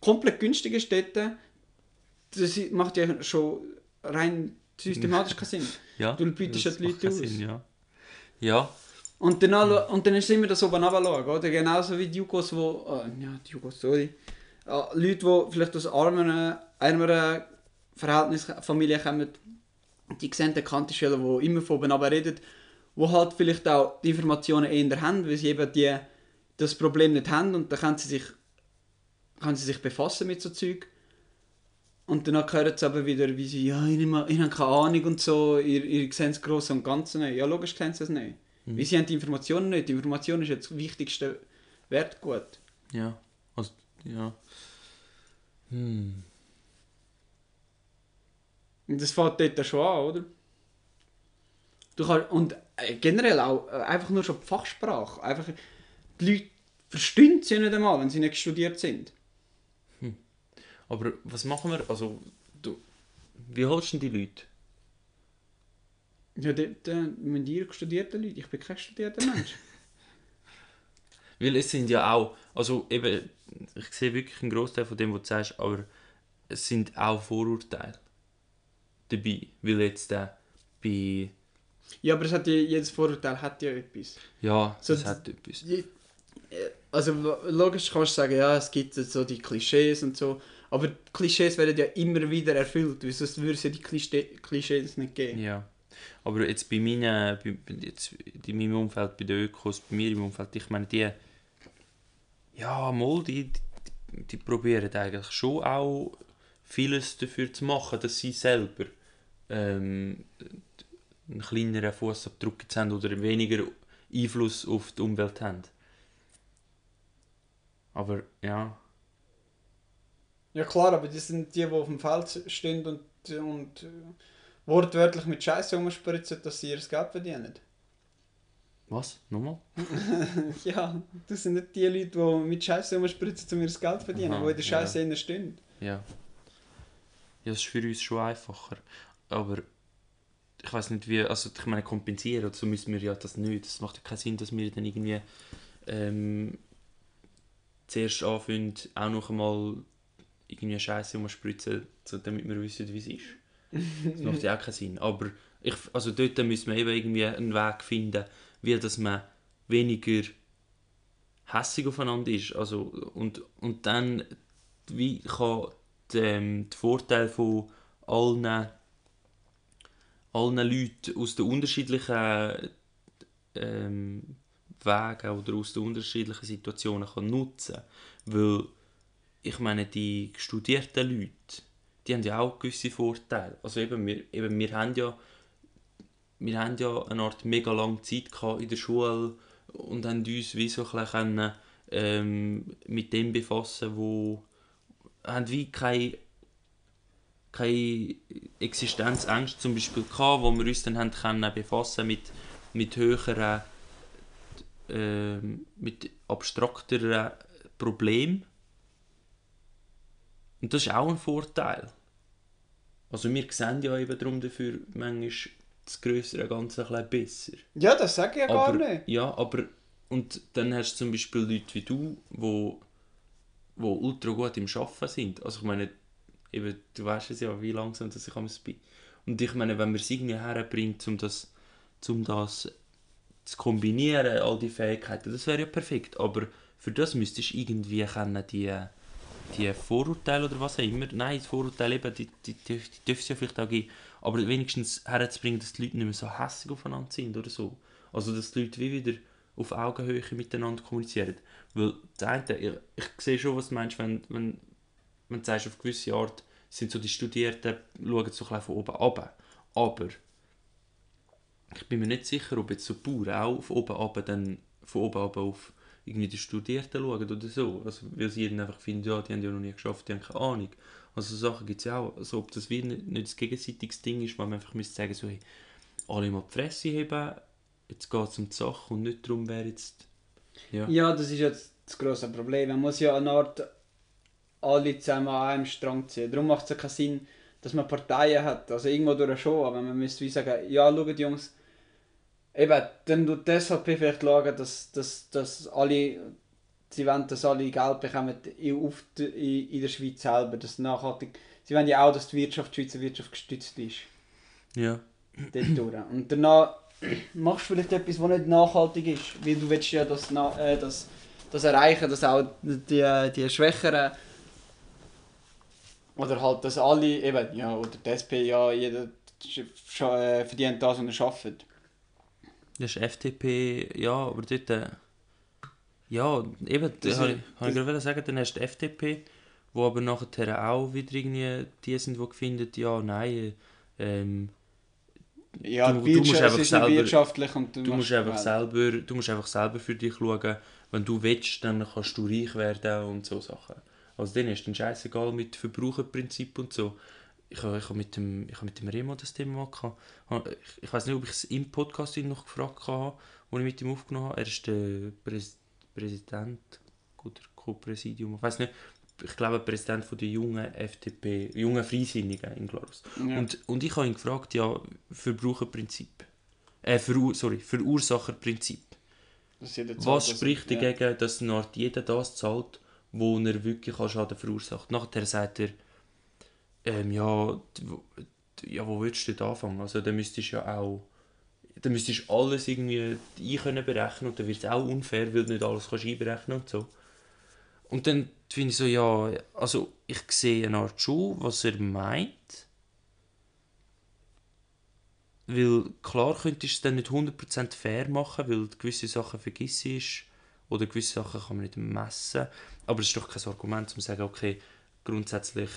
komplett günstig ist dort. Das macht ja schon rein systematisch keinen Sinn. Ja, Du bietest ja die Leute aus. Sinn, ja. ja, Und dann, alle- und dann ist immer das oben runterschauen, oder? Genauso wie die Jugos, wo, äh, ja, die Jugos, sorry. Äh, Leute, die vielleicht aus armen, ärmeren Verhältnissen, Familien kommen, die sehen den Kantenschüler, die immer von oben runter reden, die halt vielleicht auch die Informationen eher haben, weil sie eben die, das Problem nicht haben und dann können sie sich, können sie sich befassen mit so Zeug. Und dann hören sie aber wieder, wie sie, ja, ich, nehme- ich habe keine Ahnung und so, ihr, ihr seht das Grosse und Ganze nicht. Ja, logisch sehen sie es nicht. Weil sie haben die Informationen nicht. Die Information ist jetzt das wichtigste Wertgut. ja. Also, ja. Hm. Und das fängt dort schon an, oder? Du kannst, und äh, generell auch äh, einfach nur schon die Fachsprache. Einfach, die Leute verstehen sie nicht einmal, wenn sie nicht studiert sind. Aber was machen wir? Also, du, wie holst du denn die Leute? Ja, dort äh, müssen die studierte Leute. Ich bin kein studierter Mensch. Weil es sind ja auch, also eben, ich sehe wirklich einen Großteil von dem, was du sagst, aber es sind auch Vorurteile dabei. Weil jetzt äh, bei, ja, aber es hat ja, jedes Vorurteil hat ja etwas. ja, So das d- hat etwas. Also lo- logisch kannst du sagen, ja, es gibt so die Klischees und so. Aber die Klischees werden ja immer wieder erfüllt, weil sonst würde es ja die Klische- Klischees nicht geben. Ja. Aber jetzt bei meinen, bei, jetzt in meinem Umfeld, bei den Ökos, bei mir im Umfeld, ich meine, die, ja, mal, die, die, die probieren eigentlich schon auch vieles dafür zu machen, dass sie selber ähm, einen kleineren Fußabdruck haben oder weniger Einfluss auf die Umwelt haben. Aber ja, Ja klar, aber das sind die, die auf dem Feld stehen und, und äh, wortwörtlich mit Scheiße rumspritzen, dass sie ihr Geld verdienen. was? Nochmal? ja, das sind nicht die Leute, die mit Scheiße rumspritzen, um ihr Geld zu verdienen, Aha, die in der. Scheiße ja. stehen. Ja. Ja, das ist für uns schon einfacher. Aber ich weiß nicht wie, also ich meine kompensieren, so müssen wir ja das nicht. Das macht ja keinen Sinn, dass wir dann irgendwie ähm, zuerst anfangen, auch noch einmal irgendwie Scheiße umspritzen, damit wir wissen, wie es ist. Das macht ja auch keinen Sinn. Aber ich, also dort müssen wir eben irgendwie einen Weg finden, wie dass man weniger hässig aufeinander ist. Also, und, und dann wie kann die, ähm, die Vorteile von allen, allen Leuten aus den unterschiedlichen ähm, Wegen oder aus den unterschiedlichen Situationen kann nutzen Weil, ich meine, die studierten Leute, die haben ja auch gewisse Vorteile. Also eben, wir, eben, wir haben ja wir haben ja eine Art mega lange Zeit in der Schule und haben uns wie so ein bisschen, ähm, mit dem befassen, wo haben wie keine, keine Existenzängste zum Beispiel gehabt, wo wir uns dann haben können befassen mit, mit höheren, äh, mit abstrakteren Problemen. Und das ist auch ein Vorteil. Also wir sehen ja eben darum dafür manchmal das größere Ganze ein bisschen besser. Ja, das sage ich ja gar aber, nicht. Ja, aber und dann hast du zum Beispiel Leute wie du, wo wo ultra gut im Arbeiten sind. Also ich meine, eben, du weißt es ja, wie langsam dass ich am bin. Und ich meine, wenn man es irgendwie herbringt, um das, um das zu kombinieren, all die Fähigkeiten, das wäre ja perfekt. Aber für das müsstest du irgendwie können, die, die Vorurteile oder was auch immer, nein, die Vorurteile eben, die, die, die, die dürfen es ja vielleicht auch geben, aber wenigstens herzubringen, dass die Leute nicht mehr so hässlich aufeinander sind oder so. Also dass die Leute wie wieder auf Augenhöhe miteinander kommunizieren. Weil das eine, ich, ich sehe schon, was du meinst, wenn, wenn, wenn du sagst, auf gewisse Art sind so die Studierten, schauen so ein von oben ab. Aber ich bin mir nicht sicher, ob jetzt so Bauern auch von oben ab dann von oben ab auf irgendwie die Studierten schauen oder so. Also, weil sie dann einfach finden, ja, die haben ja noch nie geschafft, die haben keine Ahnung. Also so Sachen gibt es ja auch. Also ob das wie nicht, nicht das gegenseitiges Ding ist, weil man einfach müsste sagen, so, hey, alle mal die Fresse heben, jetzt geht es um die Sache und nicht darum, wer jetzt... Ja, ja das ist jetzt das grosse Problem. Man muss ja eine Art alle zusammen an einem Strang ziehen. Darum macht es ja keinen Sinn, dass man Parteien hat. Also irgendwo durch schon, aber man müsste wie sagen, ja, schaut Jungs, eben, dann tut die SVP vielleicht schauen, dass, dass, dass alle, sie wollen, dass alle Geld bekommen in, in der Schweiz selber, das nachhaltig, sie wollen ja auch, dass die Wirtschaft, die Schweizer Wirtschaft gestützt ist. Ja. Dort durch. Und danach machst du vielleicht etwas, was nicht nachhaltig ist, weil du willst ja das, äh, das, das erreichen, dass auch die, die Schwächeren oder halt, dass alle eben, ja, oder die SP, ja, jeder äh, verdient das, was er arbeitet. Das ist FDP, ja, aber dort, äh, ja, eben, das habe ich, gerade sagen, dann hast du die FDP, wo aber nachher auch wieder irgendwie die sind, die finden, ja, nein, ähm, ja, du, du musst einfach selber, wirtschaftlich und du, du musst einfach selber, du musst einfach selber für dich schauen, wenn du willst, dann kannst du reich werden und so Sachen. Also denen ist dann scheißegal mit Verbraucherprinzip und so. Ich habe ich hab mit, dem, ich hab mit dem Remo das Thema gehabt. Ich, ich weiß nicht, ob ich es im Podcast noch gefragt habe, wo ich mit ihm aufgenommen habe. Er ist der Präs Präsident oder Co-Präsidium, ich weiß nicht, ich glaube, Präsident von der jungen FDP, jungen Freisinnigen in Glarus. Ja. Und, und ich habe ihn gefragt, ja, Verbraucherprinzip. Äh, Ver, sorry, Verursacherprinzip. Was spricht das, dagegen, ja. dass jeder das zahlt, wo er wirklich Schaden verursacht? Nachher sagt er, ähm, ja, ja, wo würdest du dort anfangen? Also, dann müsstest du ja auch dann müsstest du alles irgendwie ein berechnen und dann wird es auch unfair, weil du nicht alles kannst einberechnen und so. Und dann finde ich so, ja, also ich sehe eine Art schon, was er meint. Weil klar könntest du es dann nicht 100% fair machen, weil gewisse Sachen vergisst oder gewisse Sachen kann man nicht messen. Aber es ist doch kein Argument, um zu sagen, okay, grundsätzlich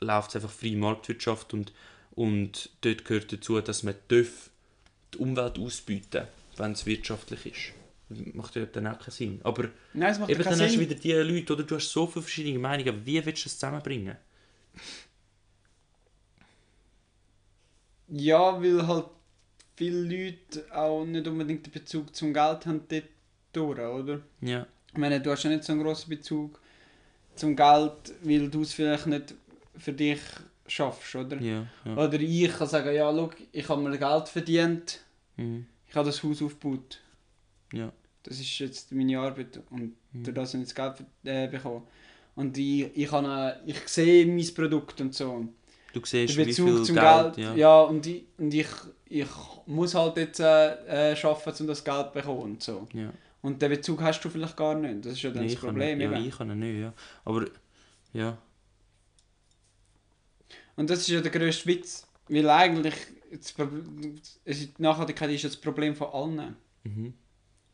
läuft es einfach freie Marktwirtschaft und, und dort gehört dazu, dass man die Umwelt ausbieten darf, wenn es wirtschaftlich ist macht ja dann auch keinen Sinn. Aber Nein, es macht eben, dann Sinn. hast du wieder die Leute, oder du hast so viele verschiedene Meinungen, wie willst du das zusammenbringen? Ja, weil halt viele Leute auch nicht unbedingt den Bezug zum Geld haben dort durch, oder? Ja. Ich meine, du hast ja nicht so einen grossen Bezug zum Geld, weil du es vielleicht nicht für dich schaffst, oder? Ja, ja. Oder ich kann sagen, ja, schau, ich habe mir Geld verdient, Mhm. ich habe das Haus aufgebaut. Ja. Das ist jetzt meine Arbeit und Mhm. durch das habe ich das Geld äh, bekommen. Und ich, ich, habe, ich sehe mein Produkt und so. Du siehst, Der wie Bezug viel zum Geld, Geld, ja. ja. und, ich, und ich, ich muss halt jetzt äh, äh, arbeiten, um das Geld zu bekommen und so. ja. Und den Bezug hast du vielleicht gar nicht. Das ist ja dann Nee, das kann Problem. nicht, ja, ich kann ihn nicht, ja. Aber, ja. Und das ist ja der grösste Witz. Weil eigentlich, die Nachhaltigkeit ist ja das Problem von allen. Mhm.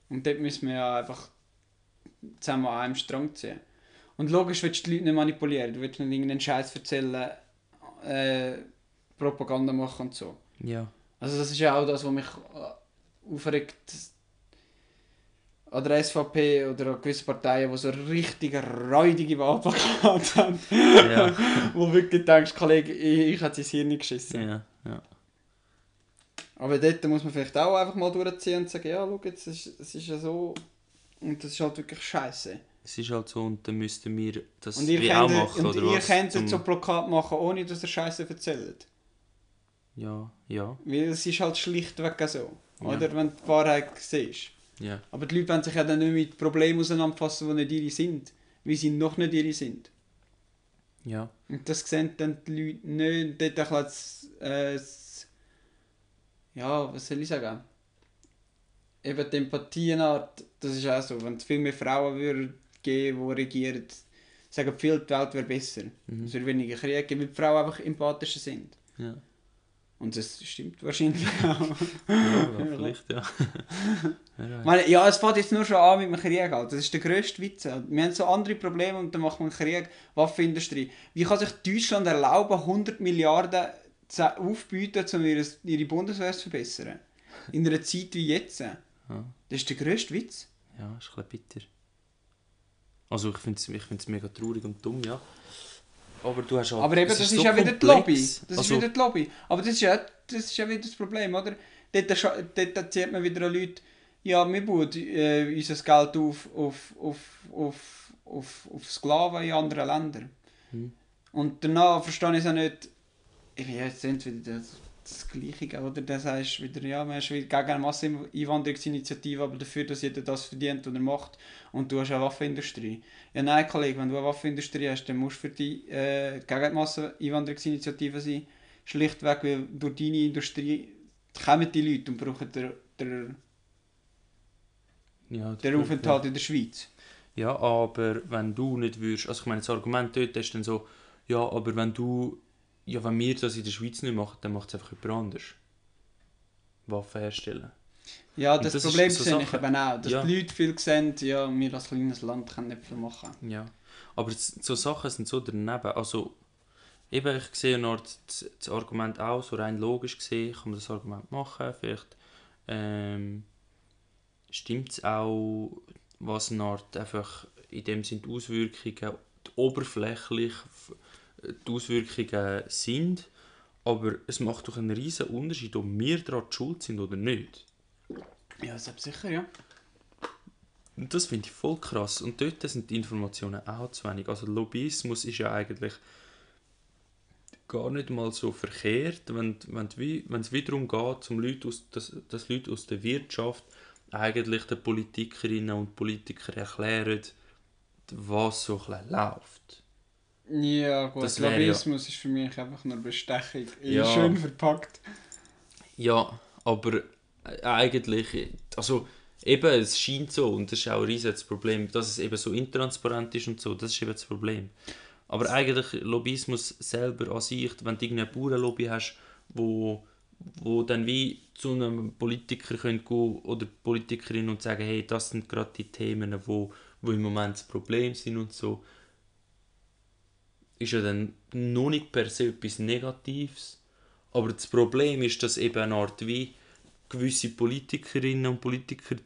Und dort müssen wir ja einfach zusammen an einem Strang ziehen. Und logisch willst du die Leute nicht manipulieren. Du willst nicht irgendeinen Scheiß erzählen, äh, Propaganda machen und so. Ja. Also das ist ja auch das, was mich äh, aufregt an der SVP oder an gewissen Parteien, die so richtig räudige Wahlplakate haben. Ja. wo wirklich denkst, Kollege, ich, ich hätte sein Hirn nicht geschissen. ja, ja. Aber dort muss man vielleicht auch einfach mal durchziehen und sagen, ja, schau, jetzt, es ist, es ist ja so und das ist halt wirklich scheiße. Es ist halt so und dann müssten wir das Und ihr auch könnt, machen, und oder ihr was? könnt Zum- so Plakat machen, ohne dass ihr Scheiße erzählt. Ja, ja, Weil es ist halt schlichtweg so. Ja. Oder wenn du die Wahrheit siehst. Ja. Aber die Leute wollen sich ja dann nicht mit Problemen auseinanderfassen, die nicht ihre sind. Weil sie noch nicht ihre sind. Ja, Und das sehen dann die Leute nicht. Dort ein bisschen äh, das, ja, was soll ich sagen? Eben die Empathieart, das ist auch so. Wenn es viel mehr Frauen würde geben, die regieren, sagen viele, die Welt wäre besser. Mhm. Es würde weniger Krieg geben, weil die Frauen einfach empathischer sind. ja. Und das stimmt wahrscheinlich auch. Ja, vielleicht, ja. meine, ja, es fängt jetzt nur schon an mit dem Krieg. Das ist der grösste Witz. Wir haben so andere Probleme und dann macht man Krieg, Waffenindustrie. Wie kann sich Deutschland erlauben, 100 Milliarden aufbieten, um ihre, ihre Bundeswehr zu verbessern? In einer Zeit wie jetzt. Ja. Das ist der grösste Witz. Ja, ist ein bisschen bitter. Also ich finde es ich find's mega traurig und dumm, ja. Aber du hast halt... Aber eben, das ist, so ja wieder die komplex. Lobby. Das also, ist wieder die Lobby. Aber das ist ja, das ist ja wieder das Problem, oder? Dort, dort erzählt man wieder an Leute, ja, wir bauen äh, unser Geld auf, auf, auf, auf, auf, auf Sklaven in anderen Ländern. Hm. Und danach verstehe ich es auch nicht, ich bin jetzt sind wieder das, das Gleiche, oder? Das sagst wieder, ja, man ist gegen eine Masseneinwanderungsinitiative, aber dafür, dass jeder das verdient, was er macht. Und du hast eine Waffenindustrie. Ja, nein, Kollege, wenn du eine Waffenindustrie hast, dann musst du für die äh, gegen die Masseneinwanderungsinitiative sein. Schlichtweg, weil durch deine Industrie kommen die Leute und brauchen den, den, ja, wird- Aufenthalt in der Schweiz. Ja, aber wenn du nicht würdest, also ich meine, das Argument dort ist dann so, ja, aber wenn du, ja, wenn wir das in der Schweiz nicht machen, dann macht es einfach jemand anders. Waffen herstellen. Ja, das, das ist Problem so sehe ich eben auch, dass Ja. die Leute viel sehen, ja, wir als kleines Land können nicht viel machen. Ja. Aber so Sachen sind so daneben, also eben, ich sehe noch das, das Argument auch, so rein logisch gesehen, kann man das Argument machen, vielleicht ähm, stimmt es auch, was eine Art einfach in dem sind die Auswirkungen, die oberflächlich die Auswirkungen sind, aber es macht doch einen riesen Unterschied, ob wir daran schuld sind oder nicht. Ja, selbst sicher, ja. Und das finde ich voll krass. Und dort sind die Informationen auch zu wenig. Also Lobbyismus ist ja eigentlich gar nicht mal so verkehrt, wenn, wenn, wie- wenn es wiederum geht, zum Leute aus, dass, dass Leute aus der Wirtschaft eigentlich den Politikerinnen und Politikern erklären, was so läuft. Ja, gut, Das wäre ja- Lobbyismus ist für mich einfach nur Bestechung. Ja. Schön verpackt. Ja, aber äh, eigentlich, also eben, es scheint so, und das ist auch ein riesiges Problem, dass es eben so intransparent ist und so, das ist eben das Problem. Aber eigentlich Lobbyismus selber an sich, wenn du irgendeine Bauernlobby hast, wo, wo dann wie zu einem Politiker können gehen oder Politikerin und sagen, hey, das sind gerade die Themen, wo, wo im Moment das Problem sind und so, ist ja dann noch nicht per se etwas Negatives. Aber das Problem ist, dass eben eine Art wie gewisse Politikerinnen und Politiker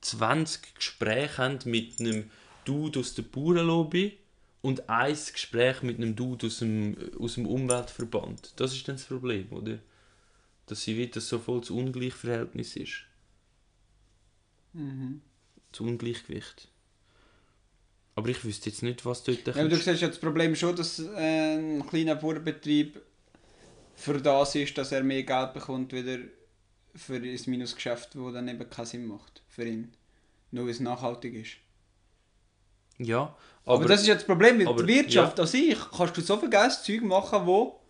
20 Gespräche haben mit einem Dude aus der Bauernlobby und ein Gespräch mit einem Dude aus dem, aus dem Umweltverband. Das ist dann das Problem, oder? Dass sie wieder so voll zu Ungleichverhältnis ist. Mhm. Zu Ungleichgewicht. Aber ich wüsste jetzt nicht, was dort... Ja, aber du siehst ja das Problem schon, dass äh, ein kleiner Bauernbetrieb für das ist, dass er mehr Geld bekommt wieder für ein Minusgeschäft, das dann eben keinen Sinn macht für ihn. Nur weil es nachhaltig ist. Ja, aber, aber, das ist ja das Problem, mit aber- der Wirtschaft an sich kannst du so viel geiles Zeug machen, wo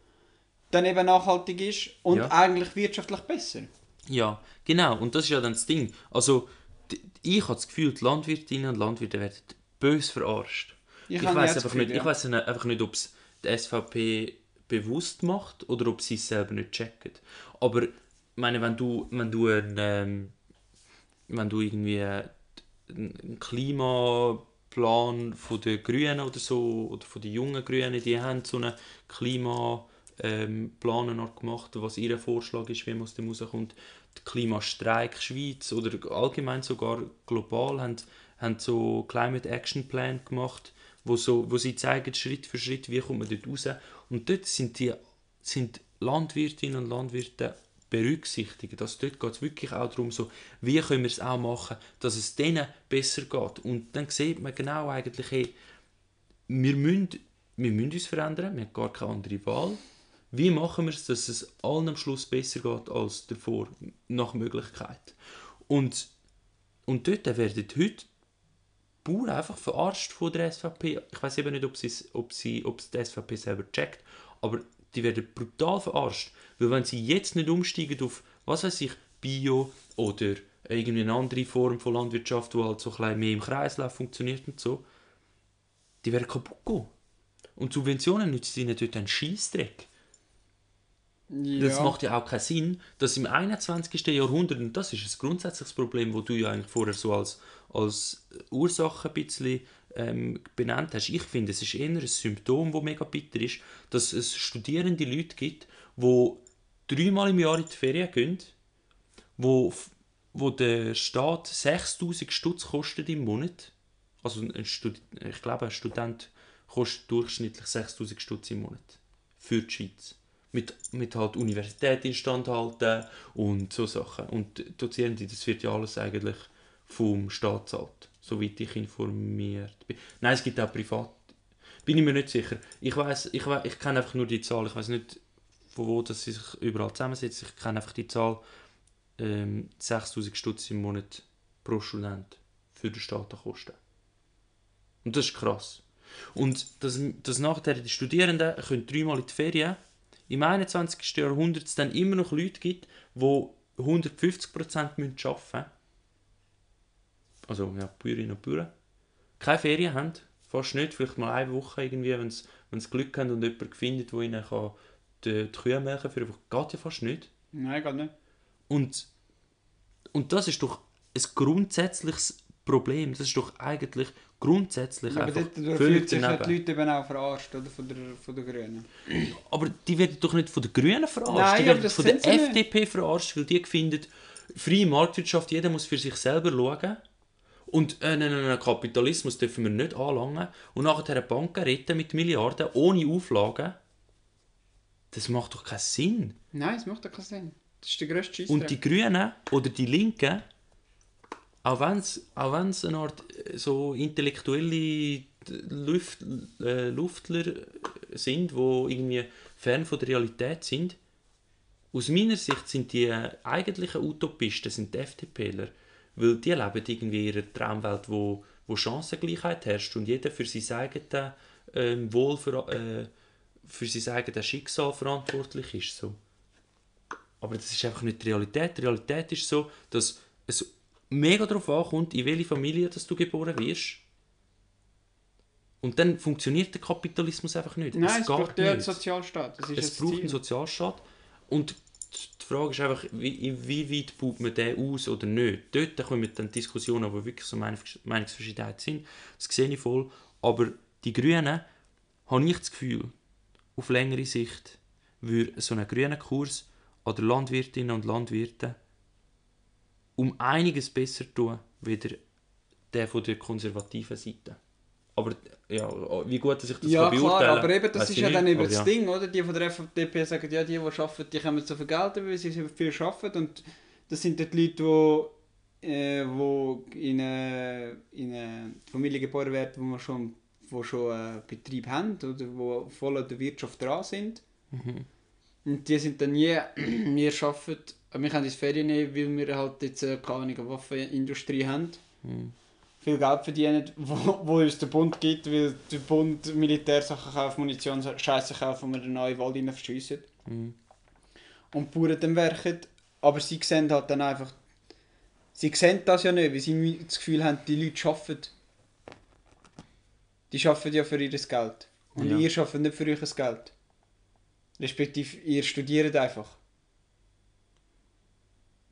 dann eben nachhaltig ist und Ja. eigentlich wirtschaftlich besser. Ja, genau. Und das ist ja dann das Ding. Also, ich habe das Gefühl, die Landwirtinnen und Landwirte werden bös verarscht. Ich Ich, weiß einfach Gefühl, nicht, ja. ich weiss einfach nicht, ob es die SVP bewusst macht oder ob sie es selber nicht checken. Aber meine, wenn du, wenn du ein, ähm, wenn du irgendwie einen Klimaplan von den Grünen oder so oder von den jungen Grünen, die haben so einen Klimaplan ähm, noch gemacht, was ihr Vorschlag ist, wie man aus dem rauskommt. Die Klimastreik Schweiz oder allgemein sogar global haben, haben so Climate Action Plan gemacht, wo, so, wo sie zeigen Schritt für Schritt, wie kommt man dort raus. Und dort sind die sind Landwirtinnen und Landwirte berücksichtigt. Also dort geht es wirklich auch darum, so, wie können wir es auch machen, dass es denen besser geht. Und dann sieht man genau eigentlich, hey, wir müssen, wir müssen uns verändern, wir haben gar keine andere Wahl. Wie machen wir es, dass es allen am Schluss besser geht als davor, nach Möglichkeit. Und, und dort werden heute Bauern einfach verarscht von der SVP. Ich weiß eben nicht, ob, sie's- ob, sie, ob es die SVP selber checkt, aber die werden brutal verarscht. Weil wenn sie jetzt nicht umsteigen auf, was weiß ich, Bio oder irgendwie eine andere Form von Landwirtschaft, die halt so ein mehr im Kreislauf funktioniert und so, die werden kaputt gehen. Und Subventionen nützen ihnen dort einen Scheissdreck. Das macht ja auch keinen Sinn, dass im 21. Jahrhundert, und das ist ein grundsätzliches Problem, wo du ja eigentlich vorher so als, als Ursache ein bisschen ähm, benannt hast. Ich finde, es ist eher ein Symptom, das mega bitter ist, dass es studierende Leute gibt, die dreimal im Jahr in die Ferien gehen, wo, wo der Staat 6000 Stutz kostet im Monat. Also ein Stud ich glaube, ein Student kostet durchschnittlich 6000 Stutz im Monat für die Schweiz. Mit, mit halt Universität instand halten und so Sachen. Und Dozierende, das wird ja alles eigentlich vom Staat zahlt, soweit ich informiert bin. Nein, es gibt auch privat. Bin ich mir nicht sicher. Ich weiß, ich, wei- ich kenne einfach nur die Zahl. Ich weiß nicht, von wo das sie sich überall zusammensetzt. Ich kenne einfach die Zahl ähm, 6000 Stutz im Monat pro Student für den Staat Kosten. Und das ist krass. Und dass, dass nachher die Studierenden können dreimal in die Ferien im 21. Jahrhundert es dann immer noch Leute gibt, die 150% arbeiten müssen. Also ja, Bäuerinnen und Bauern. Keine Ferien haben, fast nicht, vielleicht mal eine Woche irgendwie, wenn sie wenn sie Glück haben und jemanden findet, der ihnen kann die, die Kühe melken kann, geht ja fast nicht. Nein, geht nicht. Und, und das ist doch ein grundsätzliches Problem. Das ist doch eigentlich grundsätzlich Ja, aber einfach dort völlig sich daneben. die Leute eben auch verarscht, oder? Von der, von der Grünen. Aber die werden doch nicht von den Grünen verarscht, Nein, die werden das von der sie nicht. FDP verarscht, weil die finden, freie Marktwirtschaft, jeder muss für sich selber schauen. Und äh, nein, nein, nein, Kapitalismus dürfen wir nicht anlangen. Und nachher Banken retten mit Milliarden ohne Auflagen. Das macht doch keinen Sinn. Nein, das macht doch keinen Sinn. Das ist der grösste Scheissdreck. Und die Grünen oder die Linken, auch wenn es auch wenn's eine Art äh, so intellektuelle Luft, äh, Luftler sind, die irgendwie fern von der Realität sind, aus meiner Sicht sind die äh, eigentlichen Utopisten sind die FDPler, weil die leben irgendwie in einer Traumwelt, wo, wo Chancengleichheit herrscht und jeder für sein eigenes ähm, Wohl, für, äh, für sein eigenes Schicksal verantwortlich ist. So. Aber das ist einfach nicht die Realität. Die Realität ist so, dass es mega darauf ankommt, in welche Familie dass du geboren wirst. Und dann funktioniert der Kapitalismus einfach nicht. Nein, es, braucht ja einen nicht. Sozialstaat. Es braucht Ziel. einen Sozialstaat. Und die Frage ist einfach, wie, wie weit baut man den aus oder nicht. Dort kommen dann Diskussionen, wo wirklich so Meinungs- Meinungsverschiedenheiten sind. Das sehe ich voll. Aber die Grünen, habe ich das Gefühl, auf längere Sicht würde so ein grüner Kurs an der Landwirtinnen und Landwirten um einiges besser tun, wieder der von der konservativen Seite. Aber ja, wie gut dass ich das Ja, kann klar, beurteilen aber eben, das ist ja dann nicht, aber das ja. Ding, oder? Die von der FDP sagen, ja, die, die arbeiten, die kommen so viel Geld über, weil sie viel arbeiten und das sind dort Leute, äh, wo in eine, in eine Familie geboren werden, wo wir schon, wo schon einen Betrieb haben oder wo voll an der Wirtschaft dran sind. Mhm. Und die sind dann nie, wir arbeiten, wir können ins Ferien nehmen, weil wir halt jetzt äh, keine Ahnung, eine Waffenindustrie haben. Mhm. Viel Geld verdienen, wo, wo uns der Bund gibt, weil der Bund Militärsachen kauft, Munition, Scheiße kauft und wir den neuen Wald rein verschiessen. Mhm. Und die Bauern dann werken, aber sie sehen halt dann einfach, sie sehen das ja nicht, weil sie das Gefühl haben, die Leute arbeiten. Die arbeiten ja für ihr Geld. Und Ja. ihr arbeitet nicht für euch Geld. Respektive, ihr studiert einfach.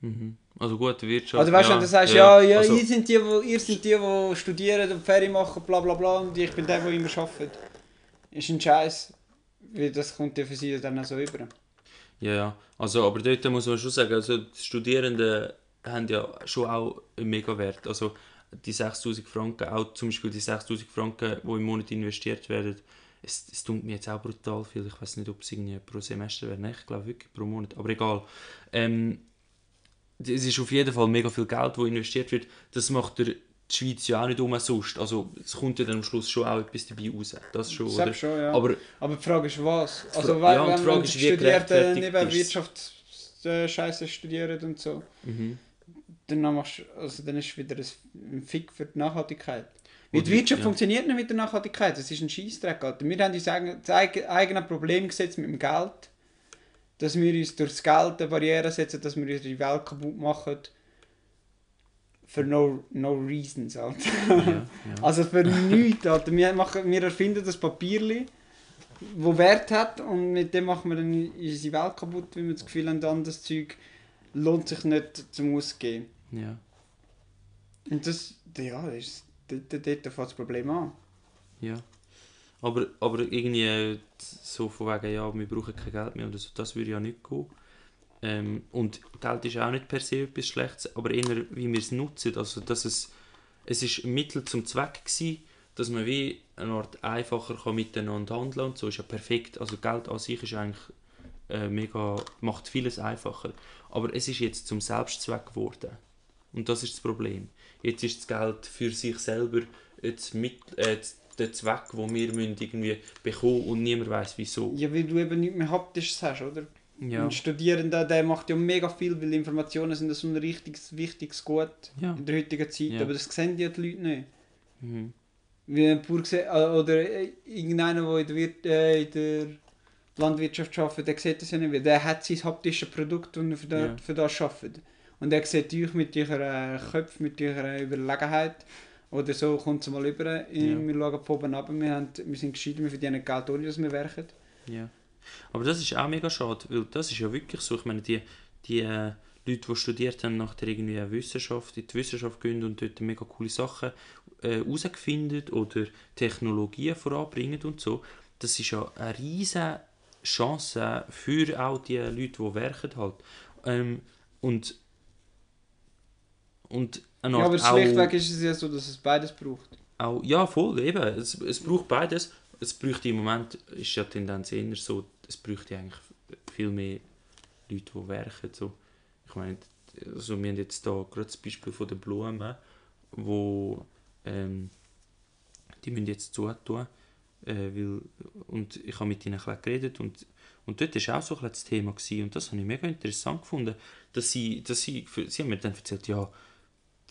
Mhm. Also gut, Wirtschaft. Also weißt du, ja, wenn du sagst, ja, ja, also, ihr, sind die, wo, ihr sind die, die studieren und Ferien machen, bla bla bla, und ich bin der, der immer arbeitet. Ist ein Scheiß, weil das kommt ja für sie dann auch so über. Ja, ja. Also, aber dort muss man schon sagen, also die Studierenden haben ja schon auch einen Mega-Wert. Also die 6000 Franken, auch zum Beispiel die 6000 Franken, die im Monat investiert werden, es, es tut mir jetzt auch brutal viel. Ich weiß nicht, ob es irgendwie pro Semester wäre. Nein, ich glaube wirklich pro Monat. Aber egal. Ähm, es ist auf jeden Fall mega viel Geld, das investiert wird. Das macht der, die Schweiz ja auch nicht umsonst. Also es kommt ja dann am Schluss schon auch etwas dabei raus. Das schon, oder? Schon, ja. Aber Aber die Frage ist was? Also ja, wenn, die Frage wenn ist, Studierten gerechtfertigt neben ist. Wirtschaft äh, Scheiße studieren und so, mhm. dann, machst, du- also dann ist es wieder ein Fick für die Nachhaltigkeit. Weil die Wirtschaft ja. funktioniert nicht mit der Nachhaltigkeit, das ist ein Scheissdreck. Alter. Wir haben uns das eig- eigene Problem gesetzt mit dem Geld, dass wir uns durch das Geld eine Barriere setzen, dass wir unsere Welt kaputt machen. For no, no reasons, Alter. ja, ja. Also für nichts, Alter. Wir, machen, wir erfinden das Papierli, wo Wert hat und mit dem machen wir dann unsere Welt kaputt, weil wir das Gefühl haben, dann das Zeug lohnt sich nicht zum Ausgeben. ja. Und das, ja, das ist, dort, fängt das Problem an. Ja. Aber, aber irgendwie so von wegen, ja, wir brauchen kein Geld mehr oder so, das würde ja nicht gehen. Ähm, und Geld ist auch nicht per se etwas Schlechtes, aber eher, wie wir es nutzen. Also, dass es, es ist ein Mittel zum Zweck gewesen, dass man wie eine Art einfacher kann miteinander handeln und so, ist ja perfekt. Also Geld an sich ist eigentlich äh, mega, macht vieles einfacher. Aber es ist jetzt zum Selbstzweck geworden. Und das ist das Problem. Jetzt ist das Geld für sich selber jetzt mit, äh, der Zweck, den wir müssen irgendwie bekommen und niemand weiß wieso. Ja, weil du eben nicht mehr Haptisches hast, oder? Ja, Ein Studierender, der macht ja mega viel, weil Informationen sind so ein richtiges, wichtiges Gut ja. in der heutigen Zeit, Ja. aber das sehen die, die Leute nicht. Mhm. Wie ein Bauer sieht, äh, oder äh, irgendeiner, der in der, Wirt, äh, in der Landwirtschaft arbeitet, der sieht das ja nicht. Weil der hat sein haptisches Produkt, er für, Ja. das, für das arbeitet. Und er sieht euch mit eurer Köpfe, mit eurer Überlegenheit. Oder so kommt es mal über. Ja. Wir schauen von oben ab. Wir, haben, wir sind gescheiter, wir verdienen Geld, ohne dass wir werken. Ja. Aber das ist auch mega schade, weil das ist ja wirklich so. Ich meine, die, die äh, Leute, die studiert haben, nachher irgendwie eine Wissenschaft, in die Wissenschaft gehen und dort mega coole Sachen äh, herausgefunden oder Technologien voranbringen und so, das ist ja eine riesige Chance für auch die Leute, die werken halt. Ähm, und und eine Ja, Art aber auch- schlichtweg ist es ja so, dass es beides braucht. auch, ja, voll, eben. Es, es braucht beides. Es bräuchte im Moment, ist ja die Tendenz eher so, es bräuchte eigentlich viel mehr Leute, die werken. So. Ich meine, also wir haben jetzt da gerade das Beispiel von den Blumen, wo ähm, die müssen jetzt zutun. Äh, weil, und ich habe mit ihnen ein geredet und, und dort war auch so ein das Thema gewesen, und das habe ich mega interessant gefunden, dass sie, dass sie, sie haben mir dann erzählt, ja,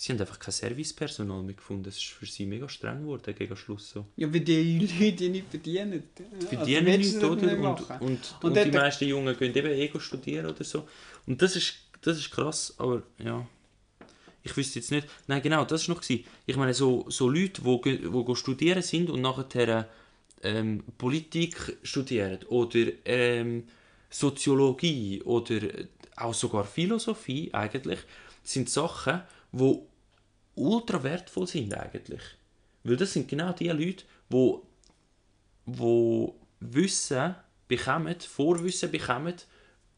sie haben einfach kein Servicepersonal mehr gefunden, das ist für sie mega streng geworden gegen Schluss so. Ja, weil die Leute die nicht verdienen. Verdienen also, nicht, willst du das oder? nicht Und, und, und, Und die meisten Jungen gehen eben Ego studieren oder so. Und das ist, das ist krass, aber ja. Ich wüsste jetzt nicht. Nein, genau, das war noch. Gewesen. Ich meine, so, so Leute, die wo, wo studieren sind und nachher ähm, Politik studieren oder ähm, Soziologie oder auch sogar Philosophie eigentlich, sind Sachen, die ultra wertvoll sind eigentlich. Weil das sind genau die Leute, die wo Wissen bekommen, Vorwissen bekommen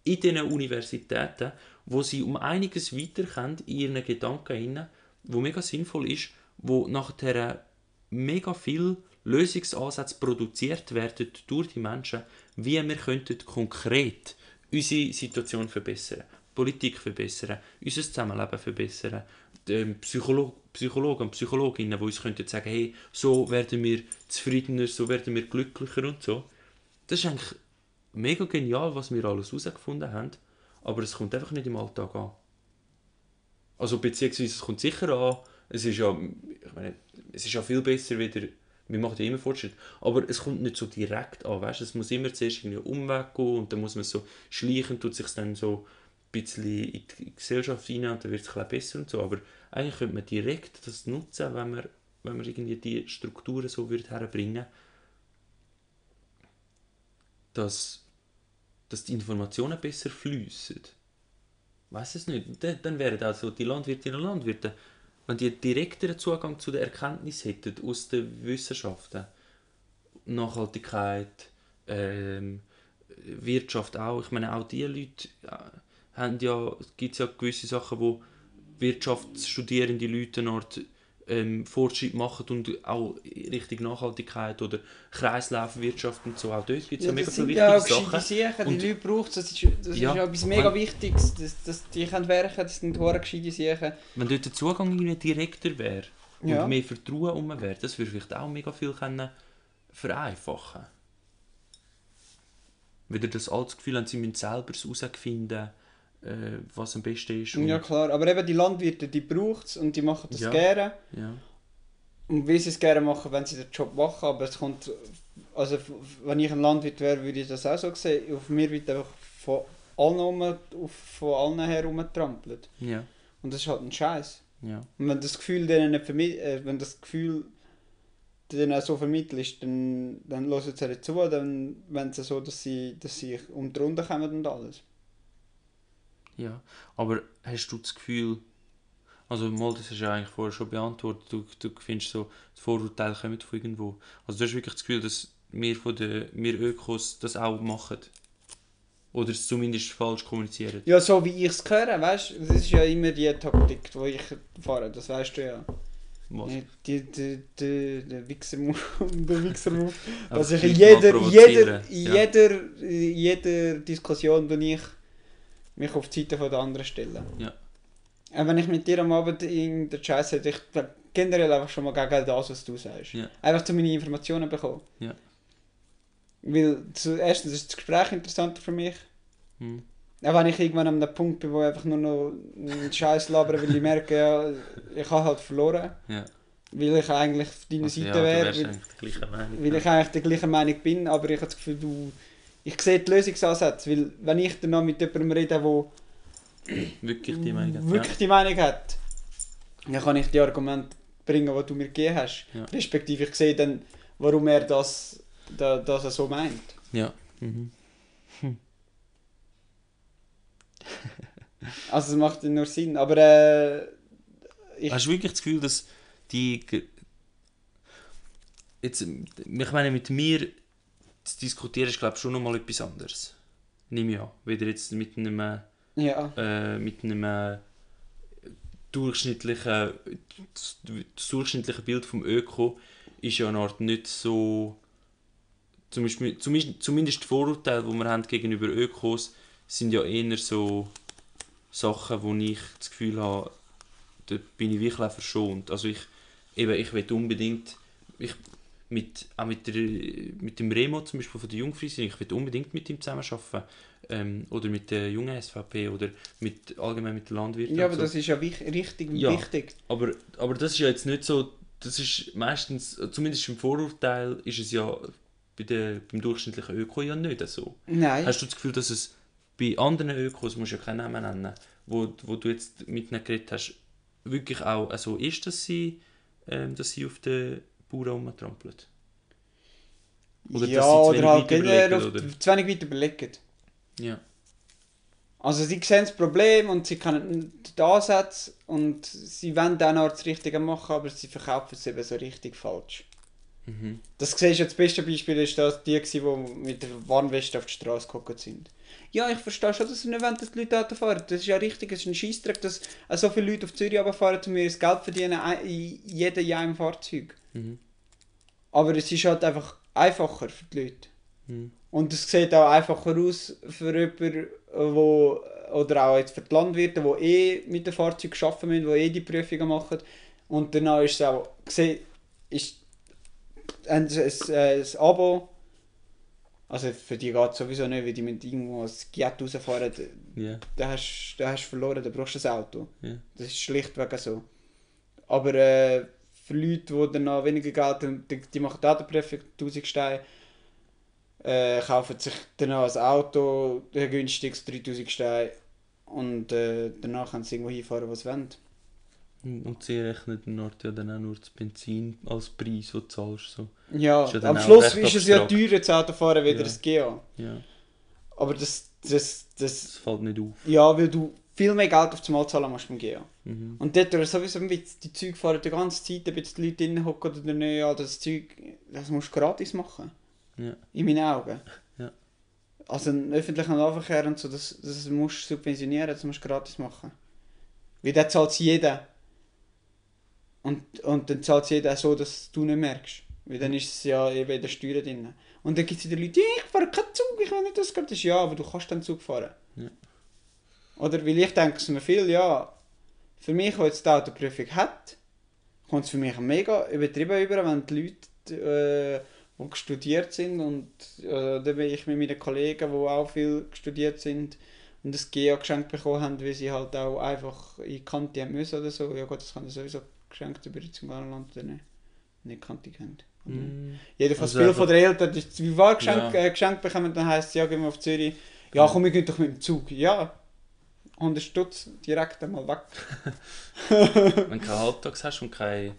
in diesen Universitäten, wo sie um einiges weiterkommen in ihren Gedanken hinein, wo mega sinnvoll ist, wo nachher mega viel Lösungsansätze produziert werden durch die Menschen, wie wir könnten konkret unsere Situation verbessern. Politik verbessern, unser Zusammenleben verbessern, ähm, Psycholo Psychologen und Psychologinnen, die uns könnten sagen, hey, so werden wir zufriedener, so werden wir glücklicher und so. Das ist eigentlich mega genial, was wir alles herausgefunden haben, aber es kommt einfach nicht im Alltag an. Also beziehungsweise es kommt sicher an, es ist ja, ich meine, es ist ja viel besser wieder, wir machen ja immer Fortschritt, aber es kommt nicht so direkt an, weißt? es muss immer zuerst einen Umweg gehen und dann muss man so schleichen, tut sich dann so bisschen in die Gesellschaft rein und dann wird es ein besser und so, aber eigentlich könnte man direkt das nutzen, wenn man, wenn man irgendwie die Strukturen so würde herbringen dass, dass die Informationen besser fließen. Weiß es nicht. Dann, dann wären also die Landwirtinnen und Landwirte, wenn die direkteren Zugang zu der Erkenntnis hätten aus den Wissenschaften, Nachhaltigkeit, ähm, Wirtschaft auch. Ich meine, auch die Leute äh, haben ja, gibt es ja gewisse Sachen, wo wirtschaftsstudierende Leute dort ähm, Fortschritt machen und auch Richtung Nachhaltigkeit oder Kreislaufwirtschaft und so. Auch dort gibt es ja, ja mega viele wichtige ja, Sachen. Sachen. Die Leute brauchen es, das ist, das ja, ist etwas mega Wichtiges, dass, dass die können werken das sind hohe gescheite Sachen. Wenn dort der Zugang irgendwie direkter wäre und ja. mehr Vertrauen um wäre, das würde vielleicht auch mega viel können vereinfachen. Wieder das alte Gefühl haben, sie müssen selber herausfinden, äh, was am besten ist. ja klar, aber eben die Landwirte, die braucht es und die machen das ja. gerne. Ja. Und wie sie es gerne machen, wenn sie den Job machen, aber es kommt, also wenn ich ein Landwirt wäre, würde ich das auch so sehen, auf mir wird einfach von allen, um, von allen her rumgetrampelt. Ja. Und das ist halt ein Scheiß. Ja. Und wenn das Gefühl denen nicht vermittelt, äh, wenn das Gefühl denen auch so vermittelst, dann, dann hören sie nicht zu, dann wenn sie so, dass sie, dass sie um die Runde kommen und alles. Ja, aber hast du das Gefühl, also mal, das hast du ja eigentlich vorher schon beantwortet, du, du findest so, die Vorurteile kommen von irgendwo. Also du hast wirklich das Gefühl, dass wir von den, wir Ökos das auch machen? Oder es zumindest falsch kommunizieren? Ja, so wie ich es höre, weißt du, das ist ja immer die Taktik, die ich fahre, das weißt du ja. Was? Die, die, die, der Wichser-Move. der Wichser-Move. Also in jeder, jeder, ja. jeder, jeder Diskussion, die ich mich auf die Seite der anderen stellen. Ja. Und wenn ich mit dir am Abend in der Scheiß hätte, ich generell einfach schon mal gegen das, was du sagst. Ja. Einfach zu meine Informationen bekommen. Ja. Weil zu, erstens ist das Gespräch interessanter für mich. Hm. Auch wenn ich irgendwann an einem Punkt bin, wo ich einfach nur noch einen Scheiß labere, weil ich merke, ja, ich habe halt verloren. Ja. Weil ich eigentlich auf deiner also, Seite ja, wäre. Weil, weil ich eigentlich der gleichen Meinung bin, aber ich habe das Gefühl, du ich sehe die Lösungsansätze, weil wenn ich dann noch mit jemandem rede, der wirklich die Meinung hat, wirklich die Meinung hat dann kann ich die Argumente bringen, die du mir gegeben hast. Ja. Respektive ich sehe dann, warum er das, das, das so meint. Ja. Mhm. Hm. also es macht nur Sinn, aber äh, ich... Hast du wirklich das Gefühl, dass die... Jetzt, ich meine, mit mir zu diskutieren ist glaube ich schon nochmal etwas anderes. Nimm ja, wieder jetzt mit einem, ja. äh, mit einem äh, durchschnittlichen, das, durchschnittliche Bild vom Öko ist ja eine Art nicht so, zumindest, zumindest die Vorurteile, die wir haben gegenüber Ökos, sind ja eher so Sachen, wo ich das Gefühl habe, da bin ich wirklich verschont. Also ich, eben, ich will unbedingt, ich, mit, auch mit, der, mit dem Remo zum Beispiel von der Jungfriesing, ich will unbedingt mit ihm zusammenarbeiten. Ähm, oder mit der jungen SVP oder mit, allgemein mit der Landwirten. Ja, aber so. das ist ja wich richtig ja, wichtig. Aber, aber das ist ja jetzt nicht so, das ist meistens, zumindest im Vorurteil, ist es ja bei der, beim durchschnittlichen Öko ja nicht so. Nein. Hast du das Gefühl, dass es bei anderen Ökos, musst du ja keinen Namen nennen, wo, wo du jetzt mit ihnen geredet hast, wirklich auch so ist, dass sie, ähm, dass sie auf den Bauern rumtrampeln? Oder ja, oder halt generell auf, oder? zu wenig weit überlegen. Ja. Also sie sehen das Problem und sie können den Ansatz und sie wollen dann auch das Richtige machen, aber sie verkaufen es eben so richtig falsch. Mhm. Das siehst du, das beste Beispiel ist das, die, die mit der Warnweste auf die Straße gekommen sind. Ja, ich verstehe schon, dass sie nicht wollen, dass die Leute Auto fahren. Das ist ja richtig, es ist ein Scheissdreck, dass so viele Leute auf Zürich fahren, um ihr das Geld verdienen, jeder in einem Fahrzeug. Mhm. Aber es ist halt einfach einfacher für die Leute. Mhm. Und es sieht auch einfacher aus für jemanden, der oder auch jetzt für die Landwirte, die eh mit den Fahrzeugen arbeiten müssen, die eh die Prüfungen machen. Und danach ist es auch gesehen, ist ein, ein, ein Abo, also für die geht es sowieso nicht, weil die mit irgendwo als Giat rausfahren, Ja. da hast da hast du verloren, da brauchst du ein Auto. Ja. Das ist schlichtweg so. Aber äh, für Leute, die dann noch weniger Geld haben, die, die machen auch die Prüfung, 1000 Steine, äh, kaufen sich danach ein Auto, ein günstiges 3000 Steine und äh, danach können sie irgendwo hinfahren, wo sie wollen. Und sie rechnen dann dort ja dann auch nur das Benzin als Preis, den du zahlst. So. Ja, ja am Schluss ist es ja teurer, das Autofahren, wieder Ja. das GA. Ja. Aber das, das, das, Das fällt nicht auf. ja, weil du viel mehr Geld auf das Mal zahlen musst beim GA. Mhm. Und dort ist sowieso ein die Züge fahren die ganze Zeit, ob jetzt die Leute drinnen hocken oder nicht, ja, das Zeug, das musst du gratis machen. Ja. In meinen Augen. Ja. Also einen öffentlichen Nahverkehr und so, das, das musst du subventionieren, das musst du gratis machen. Weil dann zahlt es jeder. Und, und dann zahlt es jeder so, dass du nicht merkst. Weil dann ist es ja eben in der Steuer drin. Und dann gibt es wieder Leute, «Ja, ich fahre keinen Zug, ich will nicht das gratis. Ja, aber du kannst den Zug fahren. Ja. Oder weil ich denke es mir viel, ja, für mich, der jetzt die Autoprüfung hat, kommt es für mich mega übertrieben über, wenn die Leute, äh, die studiert sind und äh, dann bin ich mit meinen Kollegen, die auch viel studiert sind und das GEA geschenkt bekommen haben, weil sie halt auch einfach in die Kante haben müssen oder so. Ja gut, das kann sowieso geschenkt über zum Land oder nicht. Nicht Kante kennt. Mhm. Jedenfalls Also einfach- von den Eltern, die wie war geschenkt, Ja. äh, geschenkt bekommen, dann heisst es, ja, gehen wir auf Zürich. Ja, komm, wir gehen doch mit dem Zug. Ja, 100 Stutz direkt einmal weg. Wenn du keinen Halbtags hast und kein,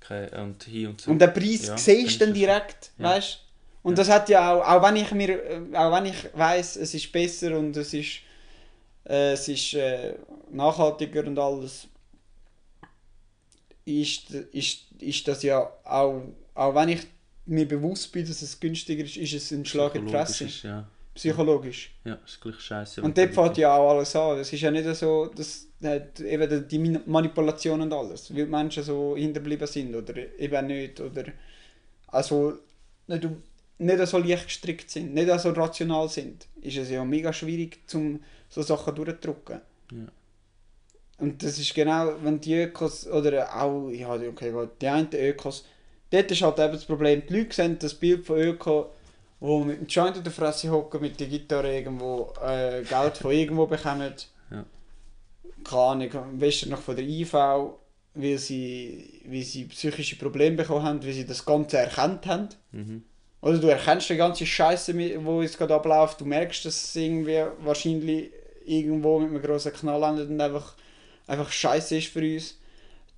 kein und hier und so. Und den Preis Ja, siehst du dann direkt, Ja. weißt Und das hat ja auch, auch wenn ich mir, äh, auch wenn ich weiß, es ist besser und es ist, äh, es ist äh, nachhaltiger und alles, ist, ist, ist das ja auch, auch wenn ich mir bewusst bin, dass es günstiger ist, ist es ein Schlag in die Fresse. ist, ja. Psychologisch. Ja, ist gleich scheiße. Und dort fängt ja auch alles an. Es ist ja nicht so, dass eben die Manipulation und alles, weil Menschen so hinterblieben sind oder eben nicht. Oder also nicht, nicht so leicht gestrickt sind, nicht so rational sind, ist es ja mega schwierig, zum so Sachen durchzudrücken. Ja. Und das ist genau, wenn die Ökos, oder auch, ja, okay, die einen Ökos, dort ist halt eben das Problem, die Leute sehen das Bild von Öko, wo mit dem Joint in der Fresse hocken, mit der Gitarre irgendwo äh, Geld von irgendwo bekommen. Ja. Keine Ahnung, am besten noch von der IV, weil sie, weil sie psychische Probleme bekommen haben, weil sie das Ganze erkannt haben. Mhm. Oder du erkennst die ganze Scheiße, die jetzt gerade abläuft, du merkst, dass es irgendwie wahrscheinlich irgendwo mit einem grossen Knall endet und einfach, einfach Scheiße ist für uns.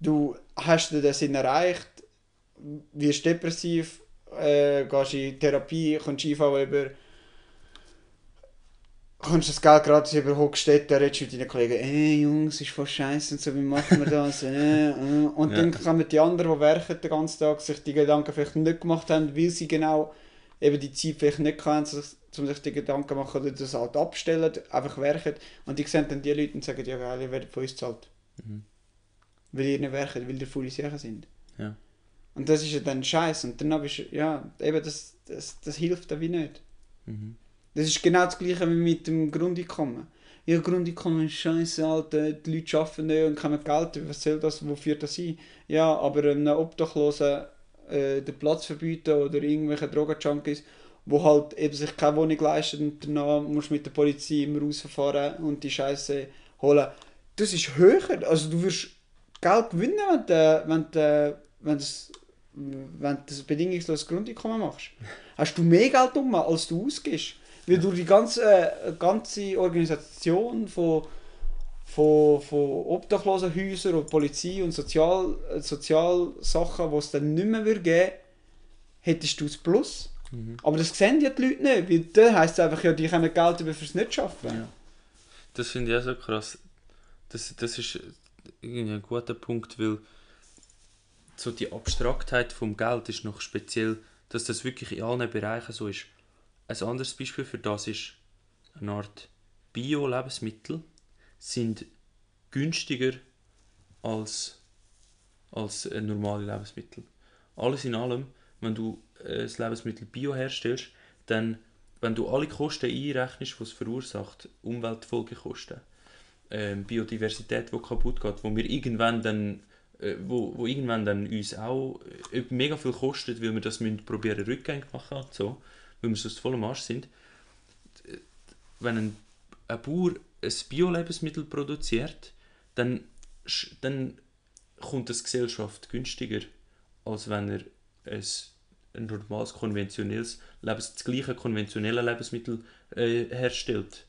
Du hast dir den Sinn erreicht, wirst depressiv, äh, gehst in Therapie, kommst IV über, kommst das Geld gratis über Hochstädte, redest mit deinen Kollegen, ey Jungs, ist voll scheiße und so, wie machen wir das? äh, äh. Und Ja. dann kommen die anderen, die werken den ganzen Tag, sich die Gedanken vielleicht nicht gemacht haben, weil sie genau eben die Zeit vielleicht nicht sich, um sich die Gedanken machen oder das halt abstellen, einfach werken. Und die sehen dann die Leute und sagen, ja geil, ihr werdet von uns gezahlt. Mhm. Weil ihr nicht werkt, weil ihr faule Sachen sind. Ja. Und das ist ja dann scheiße. Und dann bist du, ja, eben das, das, das hilft dann wie nicht. Mhm. Das ist genau das gleiche wie mit dem Grundeinkommen. Ja, Grundeinkommen ist scheiße, Alter, die Leute arbeiten nicht und kommen Geld. Was soll das, wofür das sein? Ja, aber einem Obdachlosen äh, den Platz verbieten oder irgendwelche Drogenjunkies, wo halt eben sich keine Wohnung leisten und danach musst du mit der Polizei immer rausfahren und die Scheiße holen. Das ist höher. Also du wirst Geld gewinnen, wenn du, wenn du, wenn das, wenn das bedingungsloses Grundeinkommen machst. Hast du mehr Geld um, als du ausgibst. Weil du die ganze, äh, ganze Organisation von, von, von Obdachlosenhäusern und Polizei und Sozial, Sozialsachen, die es dann nicht mehr würde geben hättest du das Plus. Mhm. Aber das sehen ja die Leute nicht, weil dann heisst es einfach, ja, die können Geld über fürs nicht schaffen. Ja. Das finde ich auch so krass. Das, das ist irgendwie ein guter Punkt, weil so die Abstraktheit vom Geld ist noch speziell, dass das wirklich in allen Bereichen so ist. Ein anderes Beispiel für das ist eine Art Bio-Lebensmittel sind günstiger als, als normale Lebensmittel. Alles in allem, wenn du äh, das Lebensmittel Bio herstellst, dann wenn du alle Kosten einrechnest, die es verursacht, Umweltfolgekosten, ähm, Biodiversität, die kaputt geht, wo wir irgendwann dann äh, wo, wo irgendwann dann uns auch äh, mega viel kostet, weil wir das probieren rückgängig machen so, weil wir sonst voll am Arsch sind. Wenn ein, ein Bauer ein Bio-Lebensmittel produziert, dann, dann kommt das Gesellschaft günstiger, als wenn er ein, ein normales, konventionelles, Lebens, das gleiche konventionelle Lebensmittel äh, herstellt.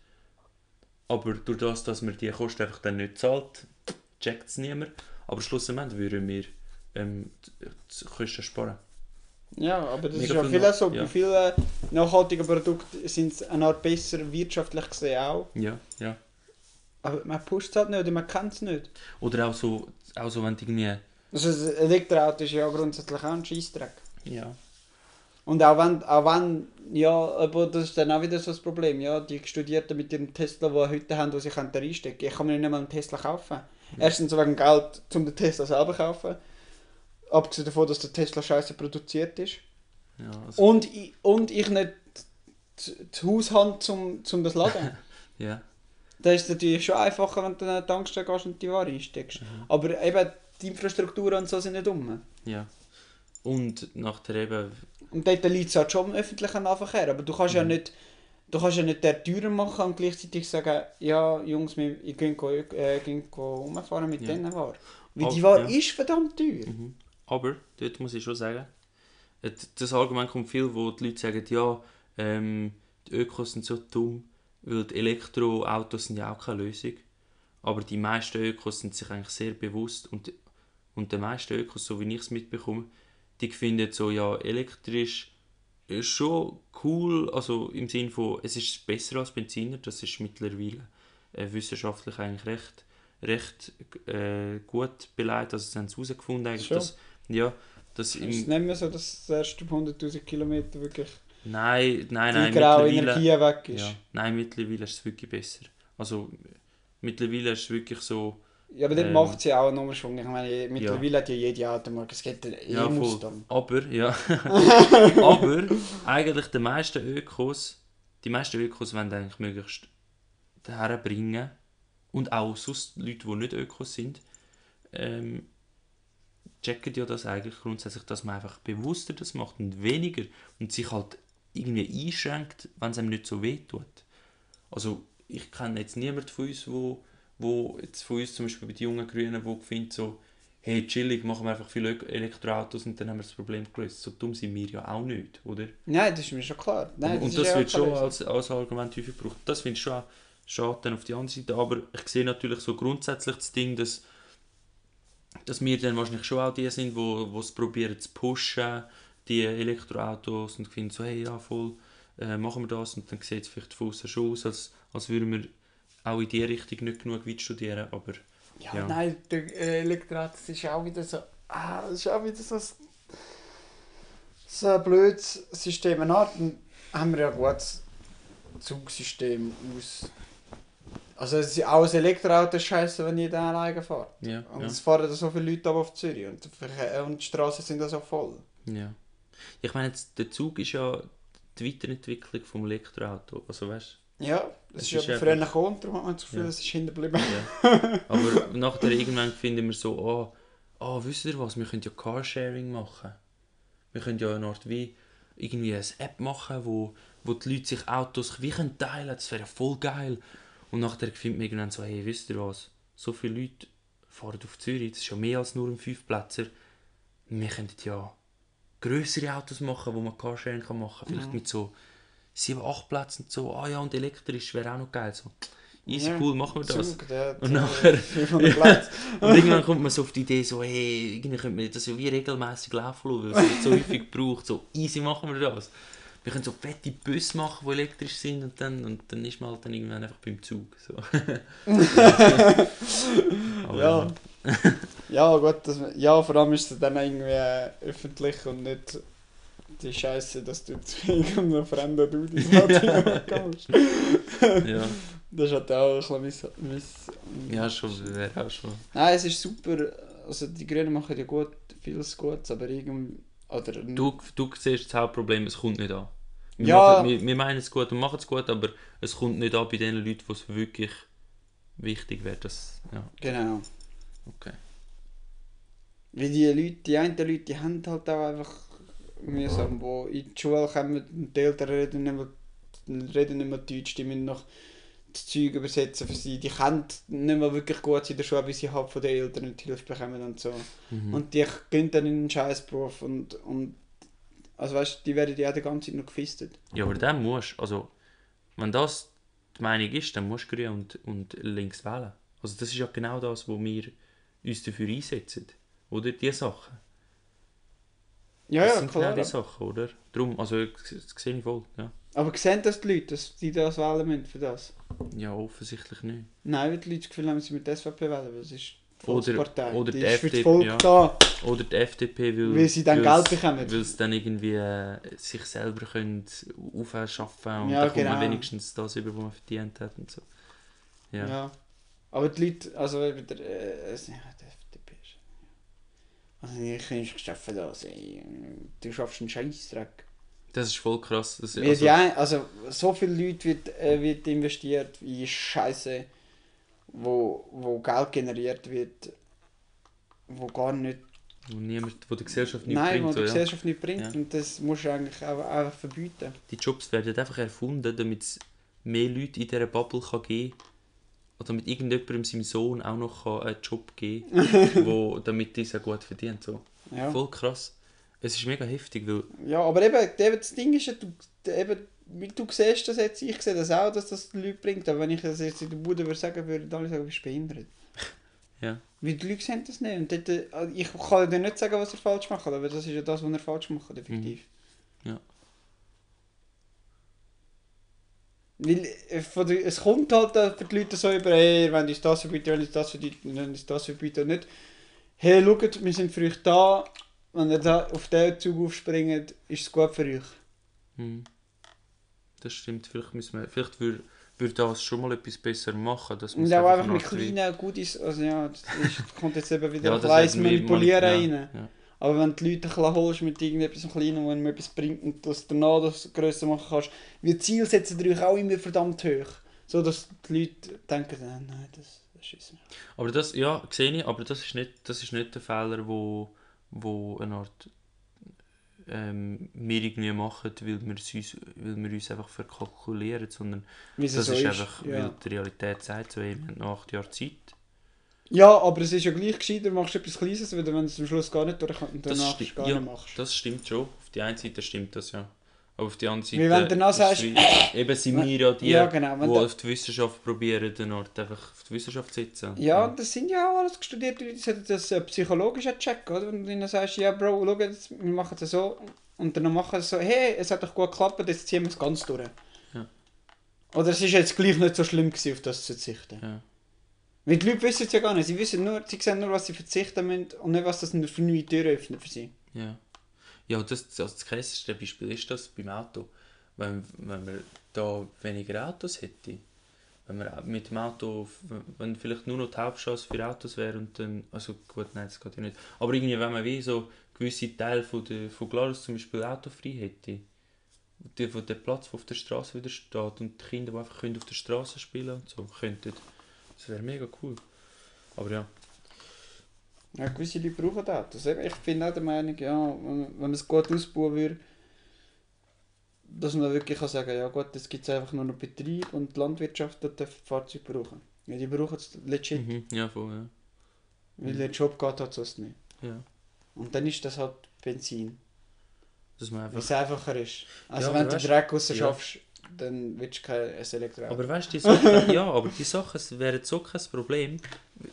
Aber durch das, dass man die Kosten einfach dann nicht zahlt, checkt es niemand. Aber schlussendlich würden wir ähm, die Kosten sparen. Ja, aber das Mega ist ja viel so. ja. Bei vielen nachhaltigen Produkten sind es eine Art besser wirtschaftlich gesehen auch. Ja, ja. Aber man pusht es halt nicht oder man kennt es nicht. Oder auch so, auch so wenn du irgendwie... Also ein Elektroauto ist ja grundsätzlich auch ein Scheissdreck. Ja. Und auch wenn, auch wenn, ja, aber das ist dann auch wieder so das Problem, ja, die Studierten mit ihrem Tesla, die heute haben, die sie können da reinstecken ich kann mir nicht mal einen Tesla kaufen. Erstens wegen Geld, um den Tesla selber zu kaufen. Abgesehen davon, dass der Tesla scheiße produziert ist. ja also, Und, ich- und ich nicht d- das Haus habe, zum, zum das laden. ja. Da ist natürlich schon einfacher, wenn du an eine Tankstelle gehst und die Ware einsteckst. Aber eben, die Infrastruktur und so sind nicht um. Ja. Und nachher eben... Und dort liegt es halt schon im öffentlichen Nahverkehr. Aber du kannst ja nicht, du kannst ja nicht der teurer machen und gleichzeitig sagen, ja Jungs, wir ich gehen, go- äh, rumfahren mit Ja. diesen Waren. Weil die Ware ja. ist verdammt teuer. Mhm. Aber, dort muss ich schon sagen, das Argument kommt viel, wo die Leute sagen, ja, ähm, die Ökos sind so dumm, weil die Elektroautos sind ja auch keine Lösung. Aber die meisten Ökos sind sich eigentlich sehr bewusst und, und die meisten Ökos, so wie ich es mitbekomme, die finden so, ja, elektrisch ist schon cool, also im Sinne von, es ist besser als Benziner, das ist mittlerweile äh, wissenschaftlich eigentlich recht, recht äh, gut beleidigt, also sie haben es herausgefunden eigentlich, Schon? dass, ja, dass Es ist im, nicht mehr so, dass das erste 100'000 Kilometer wirklich nein, nein, nein, die graue Energie weg ist. ja, nein, mittlerweile ist es wirklich besser, also mittlerweile ist es wirklich so, Ja, aber dort Ähm, macht sie auch einen Umschwung. Ich meine, mittlerweile hat ja jede Automarke, es gibt einen Ja. E-Mustang. Aber, ja. aber eigentlich die meisten Ökos, die meisten Ökos wollen eigentlich möglichst herbringen und auch sonst Leute, die nicht Ökos sind, ähm, checken ja das eigentlich grundsätzlich, dass man einfach bewusster das macht und weniger und sich halt irgendwie einschränkt, wenn es einem nicht so weh tut. Also ich kenne jetzt niemanden von uns, wo, wo jetzt von uns zum Beispiel bei den jungen Grünen, wo findet so, hey chillig, machen wir einfach viele Elektroautos und dann haben wir das Problem gelöst. So dumm sind wir ja auch nicht, oder? Nein, das ist mir schon klar. Nein, und das ja wird auch schon als, als Argument häufig gebraucht. Das finde ich schon schade dann auf die andere Seite. Aber ich sehe natürlich so grundsätzlich das Ding, dass, dass wir dann wahrscheinlich schon auch die sind, wo wo es probieren zu pushen, die Elektroautos und finden so, hey, ja voll, äh, machen wir das. Und dann sieht es vielleicht von außen schon aus, als, als würden wir auch in die Richtung nicht genug weit studieren. Aber Ja, Ja. nein, der äh, Elektroauto das ist auch wieder so. Ah, das ist auch wieder so, ein- so ein blödes System. Eine Art haben wir ja ein gutes Zugsystem aus. Also es ist auch ein Elektroauto scheiße, wenn jeder alleine fährt. ja, Und ja. es fahren da so viele Leute ab auf Zürich und, Verkehr- und die Straßen sind da so voll. Ja. Ich meine, jetzt, der Zug ist ja die Weiterentwicklung vom Elektroauto. Also weißt Ja, das Es ist ja ist einfach- früher gekommen, darum hat man das Gefühl, Ja. es ist hinterblieben. ja. Aber nachher irgendwann finden wir so, oh, oh, wisst ihr was, wir können ja Carsharing machen. Wir können ja eine Art wie irgendwie eine App machen, wo, wo die Leute sich Autos wie können teilen das wäre ja voll geil. Und nachher findet man irgendwann so, hey, wisst ihr was, so viele Leute fahren auf Zürich, das ist ja mehr als nur ein Fünfplätzer. Wir könnten ja größere Autos machen, wo man Carsharing kann machen kann. Vielleicht mit so 7, 8 Plätzen und so. Ah ja, und elektrisch wäre auch noch geil. So, easy, Ja, cool, machen wir das. Zug, der Und nachher- 500 Ja. Plätze. Und irgendwann kommt man so auf die Idee, so, hey, irgendwie könnte man das ja wie regelmäßig laufen lassen, weil es so häufig gebraucht. So, easy machen wir das. Wir können so fette Busse machen, die elektrisch sind und dann, und dann ist man halt dann irgendwann einfach beim Zug. So. Aber, Ja. ja, gut, das, ja, vor allem ist es dann irgendwie äh, öffentlich und nicht die Scheiße, dass du zu irgendeinem fremden Dude ins Radio kommst. Ja, Das halt auch ein bisschen miss, miss ja schon, wäre auch schon. Nein, es ist super. Also die Grünen machen ja gut, vieles Gutes, aber irgendwie. Oder Du, du siehst das Hauptproblem, es kommt nicht an. Wir, Ja. machen, wir, wir meinen es gut und machen es gut, aber es kommt nicht an bei den Leuten, wo es wirklich wichtig wäre. Dass, ja, Genau. okay. Weil die Leute, die einen Leute, die haben halt auch einfach mühsam, wo in die Schule kommen und die Eltern reden nicht mehr, reden nicht mehr Deutsch, die müssen noch das Zeug übersetzen für sie. Die können nicht mehr wirklich gut in der Schule, weil sie halt von den Eltern die Hilfe bekommen und so. Mhm. Und die gehen dann in einen Scheißberuf und, und also weißt du, die werden ja die ganze Zeit noch gefistet. Ja, aber dann musst also, wenn das die Meinung ist, dann musst du grün und, und links wählen. Also das ist ja genau das, wo wir uns dafür einsetzen. Oder? Die Sachen. Ja, das ja, sind klar. genau die Sachen, oder? Darum, also das sehe ich voll, ja. Aber sehen das die Leute, dass die das wählen müssen für das? Ja, offensichtlich nicht. Nein, weil die Leute das Gefühl haben, sie mit der SVP wählen, weil es ist die Volkspartei. oder die die ist für das FDP, Volk ja. da. Oder die FDP will... Weil sie dann Geld bekommen. Weil sie dann irgendwie äh, sich selber können aufschaffen und Ja, dann kommt genau. man wenigstens das über, was man verdient hat und so. Ja. Ja. Aber die Leute, also eben der, äh, es- ja, die FDP ist... Also ich kann nicht schaffen das, ey. Du schaffst einen Scheißdreck. Das ist voll krass. Das, Also, also, ein, also so viele Leute wird, äh, wird investiert in Scheiße, wo, wo Geld generiert wird, wo gar nicht... wo, niemand, wo die Gesellschaft nicht nein, wo bringt. die So, ja. Gesellschaft nicht bringt. Ja. Und das musst du eigentlich auch, einfach verbieten. Die Jobs werden einfach erfunden, damit es mehr Leute in dieser Bubble kann geben kann. Oder damit irgendjemandem seinem Sohn auch noch einen Job geben kann, wo, damit dieser gut verdient. So. Ja. Voll krass. Es ist mega heftig, weil Ja, aber eben, eben das Ding ist ja, du, eben, wie du siehst das jetzt, ich sehe das auch, dass das die Leute bringt, aber wenn ich das jetzt in der Bude würde sagen, würden alle sagen, du bist behindert. Ja. Weil die Leute sehen das nicht. Und dort, äh, ich kann dir nicht sagen, was er falsch macht, aber das ist ja das, was er falsch macht, effektiv. Mhm. Ja. Weil äh, es kommt halt äh, für die Leute so über, hey, wenn uns das verbieten, wenn uns das verbieten, wenn uns das verbieten und nicht, hey, schaut, wir sind für euch da, wenn ihr da auf diesen Zug aufspringt, ist es gut für euch. Hm. Das stimmt. Vielleicht, müssen wir, vielleicht würde würd das schon mal etwas besser machen. Dass Und auch einfach mit kleinen Goodies, also ja, das ist, kommt jetzt eben wieder Ja, auf Weiss manipulieren Mani- rein. Ja, ja. Aber wenn du die Leute ein holst mit irgendetwas Kleinem, wenn mir etwas bringt und das danach das grösser machen kannst, wie Ziel setzen euch auch immer verdammt hoch. So dass die Leute denken, äh, nein, das, das ist mir. Aber das, ja, sehe ich, aber das ist nicht, das ist nicht der Fehler, wo, wo eine Art ähm, wir irgendwie machen, weil wir, uns, weil wir uns einfach verkalkulieren, sondern das so ist ist. einfach, weil ja. die Realität sagt, so, wir haben noch acht Jahre Zeit. Ja, aber es ist ja gleich gescheiter, machst du etwas Kleines, weil wenn es am Schluss gar nicht durchkommt und Das danach sti- gar ja, nicht machst. Das stimmt schon. Auf die einen Seite stimmt das ja. Aber auf die andere Seite. Weil wenn du danach sagst, wie- eben sind wir ja die, Ja, genau, die du- auf die Wissenschaft probieren, den Ort einfach auf die Wissenschaft zu setzen. Ja, das sind ja auch alles studierte Leute, die sollten das äh, psychologisch checken, oder? Wenn du ihnen sagst, ja Bro, schau jetzt, wir machen das so und dann machen sie so, hey, es hat doch gut geklappt, jetzt ziehen wir es ganz durch. Ja. Oder es ist jetzt gleich nicht so schlimm gewesen, auf das zu verzichten. Ja. Weil die Leute wissen es ja gar nicht, sie wissen nur, sie sehen nur, was sie verzichten müssen und nicht, was das für neue Türen öffnet für sie. Ja, ja das, also das krasseste Beispiel ist das beim Auto. Wenn, wenn man da weniger Autos hätte, wenn man mit dem Auto, wenn vielleicht nur noch die Hauptstraße für Autos wäre und dann, also gut, nein, das geht ja nicht. Aber irgendwie, wenn man wie so gewisse Teile von, der, von Glarus zum Beispiel autofrei hätte, die, wo der Platz, der auf der Straße wieder steht und die Kinder, die einfach können auf der Straße spielen und so, könnten, das wäre mega cool. Aber ja, Ja, gewisse Leute brauchen das. Also ich bin auch der Meinung, ja, wenn, wenn man es gut ausbauen würde, dass man wirklich kann sagen ja gut, es gibt einfach nur noch Betrieb und die Landwirtschaft die dürfen Fahrzeuge brauchen. Ja, die brauchen es legit, mhm. ja, voll, ja. weil der Job geht halt sonst nicht. ja. Und dann ist das halt Benzin, Dass man weil einfach es einfacher ist. Also Ja, wenn du weißt- Dreck raus ja. schaffst, dann willst du kein ein Elektroauto. Aber weißt du, Sachen, ja, aber die Sachen wären so kein Problem.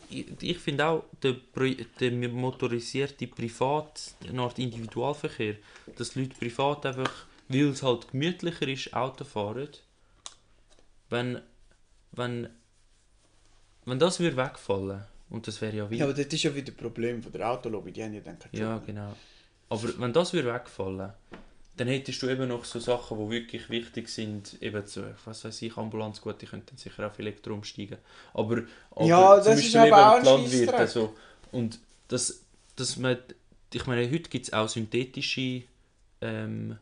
Ich, ich finde auch, der, der motorisierte Privat, eine Art Individualverkehr, dass Leute privat einfach, weil es halt gemütlicher ist, Auto fahren, wenn, wenn, wenn das würde wegfallen, und das wäre ja wie... ja, aber das ist ja wieder ein Problem von der Autolobby, die haben ja dann keinen Job Ja, genau. Aber wenn das würde wegfallen, dann hättest du eben noch so Sachen, die wirklich wichtig sind, eben zu, was weiß ich, Ambulanz, gut, die könnten sicher auf Elektro umsteigen. Aber, aber Ja, auch ein die Landwirte Scheissdreck. so. Und das, das man, ich meine, heute gibt es auch synthetische, ähm,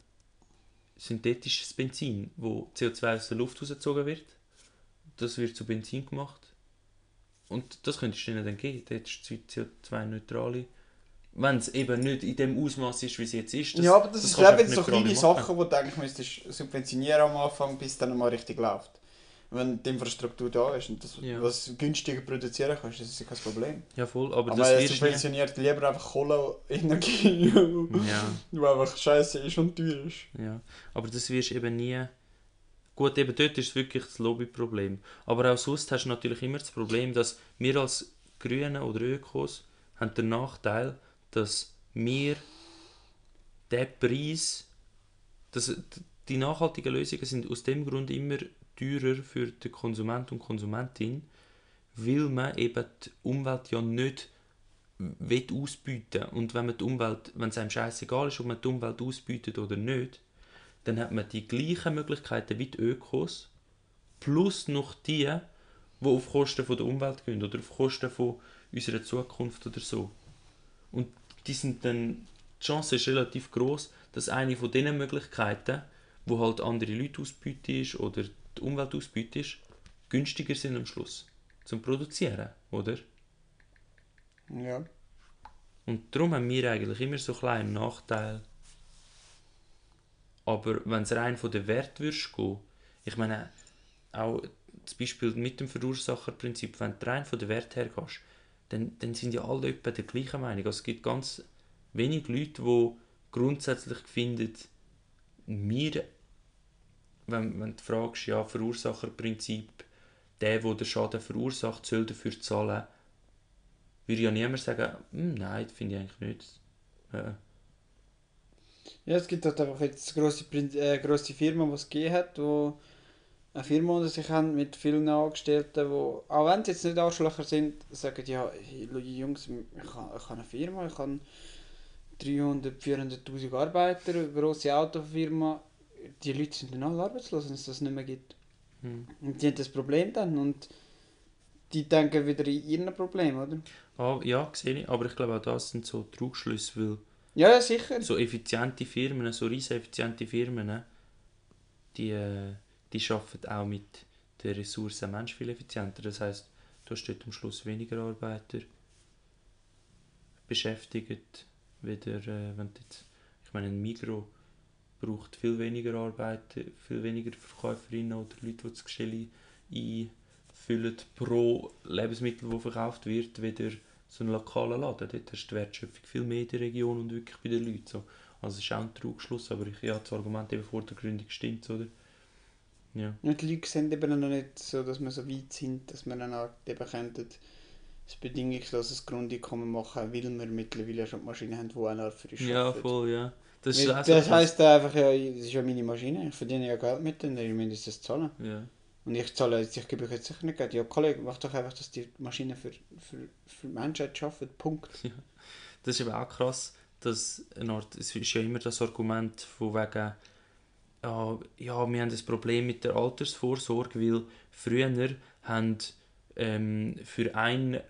synthetisches Benzin, wo CO2 aus der Luft rausgezogen wird. Das wird zu Benzin gemacht. Und das könntest du ihnen dann geben. Dann hättest du CO2-neutrale. Wenn es eben nicht in dem Ausmaß ist, wie es jetzt ist. ja, aber das, das ist eben so nicht kleine machen. Sachen, die du eigentlich müsstest subventionieren am Anfang, bis es dann mal richtig läuft. Wenn die Infrastruktur da ist und das, Ja. was günstiger produzieren kannst, das ist ja kein Problem. Ja, voll. Aber, Aber, das er wirst subventioniert lieber einfach Kohleenergie, Ja. die einfach scheiße ist und teuer ist. Ja, aber das wirst du eben nie. Gut, eben dort ist es wirklich das Lobbyproblem. Aber auch sonst hast du natürlich immer das Problem, dass wir als Grüne oder Ökos haben den Nachteil, dass wir den Preis, dass die nachhaltigen Lösungen sind aus dem Grund immer teurer für den Konsument und Konsumentin, weil man eben die Umwelt ja nicht will ausbieten und wenn man die Umwelt, wenn es einem scheißegal ist, ob man die Umwelt ausbietet oder nicht, dann hat man die gleichen Möglichkeiten wie die Ökos, plus noch die, die auf Kosten von der Umwelt gehen oder auf Kosten von unserer Zukunft oder so. Und die sind dann, die Chance ist relativ groß, dass eine von diesen Möglichkeiten, wo halt andere Leute ausbieten ist oder die Umwelt ausbieten ist, günstiger sind am Schluss zum Produzieren, oder? Ja. Und darum haben wir eigentlich immer so kleinen Nachteil. Aber wenn es rein von den Wert würdest gehen, ich meine, auch das Beispiel mit dem Verursacherprinzip, wenn du rein von den Wert her gehst, dann, dann sind ja alle etwa der gleichen Meinung. Also es gibt ganz wenig Leute, die grundsätzlich finden, wir, wenn, wenn du fragst, ja, Verursacherprinzip, der, der den Schaden verursacht, soll dafür zahlen, würde ja niemand sagen, «Hm, nein, das finde ich eigentlich nicht. Äh, Ja, es gibt halt einfach jetzt grosse, äh, grosse Firmen, die es gegeben hat, wo eine Firma unter sich haben mit vielen Angestellten, wo, auch wenn sie jetzt nicht Arschlöcher sind, sagen, ja, hey, Jungs, ich habe, ich habe eine Firma, ich habe 300, 400'000 Arbeiter, eine grosse Autofirma, die Leute sind dann alle arbeitslos, wenn es das nicht mehr gibt. hm. Und die haben das Problem dann und die denken wieder in ihren Problem, oder? Ah, ja, sehe ich, aber ich glaube auch das sind so Trugschlüsse, weil Ja, ja, sicher. so effiziente Firmen, so riesen effiziente Firmen, die, äh, die arbeiten auch mit der Ressource Mensch viel effizienter. Das heißt, du hast dort am Schluss weniger Arbeiter beschäftigt, wieder, äh, wenn jetzt, ich meine, ein Migro braucht viel weniger Arbeiter, viel weniger Verkäuferinnen oder Leute, die das Gestell einfüllen pro Lebensmittel, das verkauft wird, wieder so ein lokaler Laden. Dort hast du die Wertschöpfung viel mehr in der Region und wirklich bei den Leuten. So. Also es ist auch ein Trugschluss, aber ich, ja, das Argument eben vor der Gründung stimmt, oder? Ja. Und die Leute sind eben noch nicht so, dass wir so weit sind, dass wir dann auch eben könnten ein bedingungsloses Grundeinkommen machen, weil wir mittlerweile schon Maschinen haben, die auch noch für uns Ja, arbeiten. voll, ja. Das Weil das krass. heisst einfach, ja, das ist ja meine Maschine, ich verdiene ja Geld mit denen, ich muss das zahlen. Ja. Und ich zahle jetzt, ich gebe euch jetzt sicher nicht Geld. Ja, Kollege, mach doch einfach, dass die Maschine für, für, für die Menschheit arbeitet, Punkt. Das ist eben auch krass, dass eine Art, es ist ja immer das Argument von wegen, ja, ja, wir haben das Problem mit der Altersvorsorge, weil früher haben ähm, für einen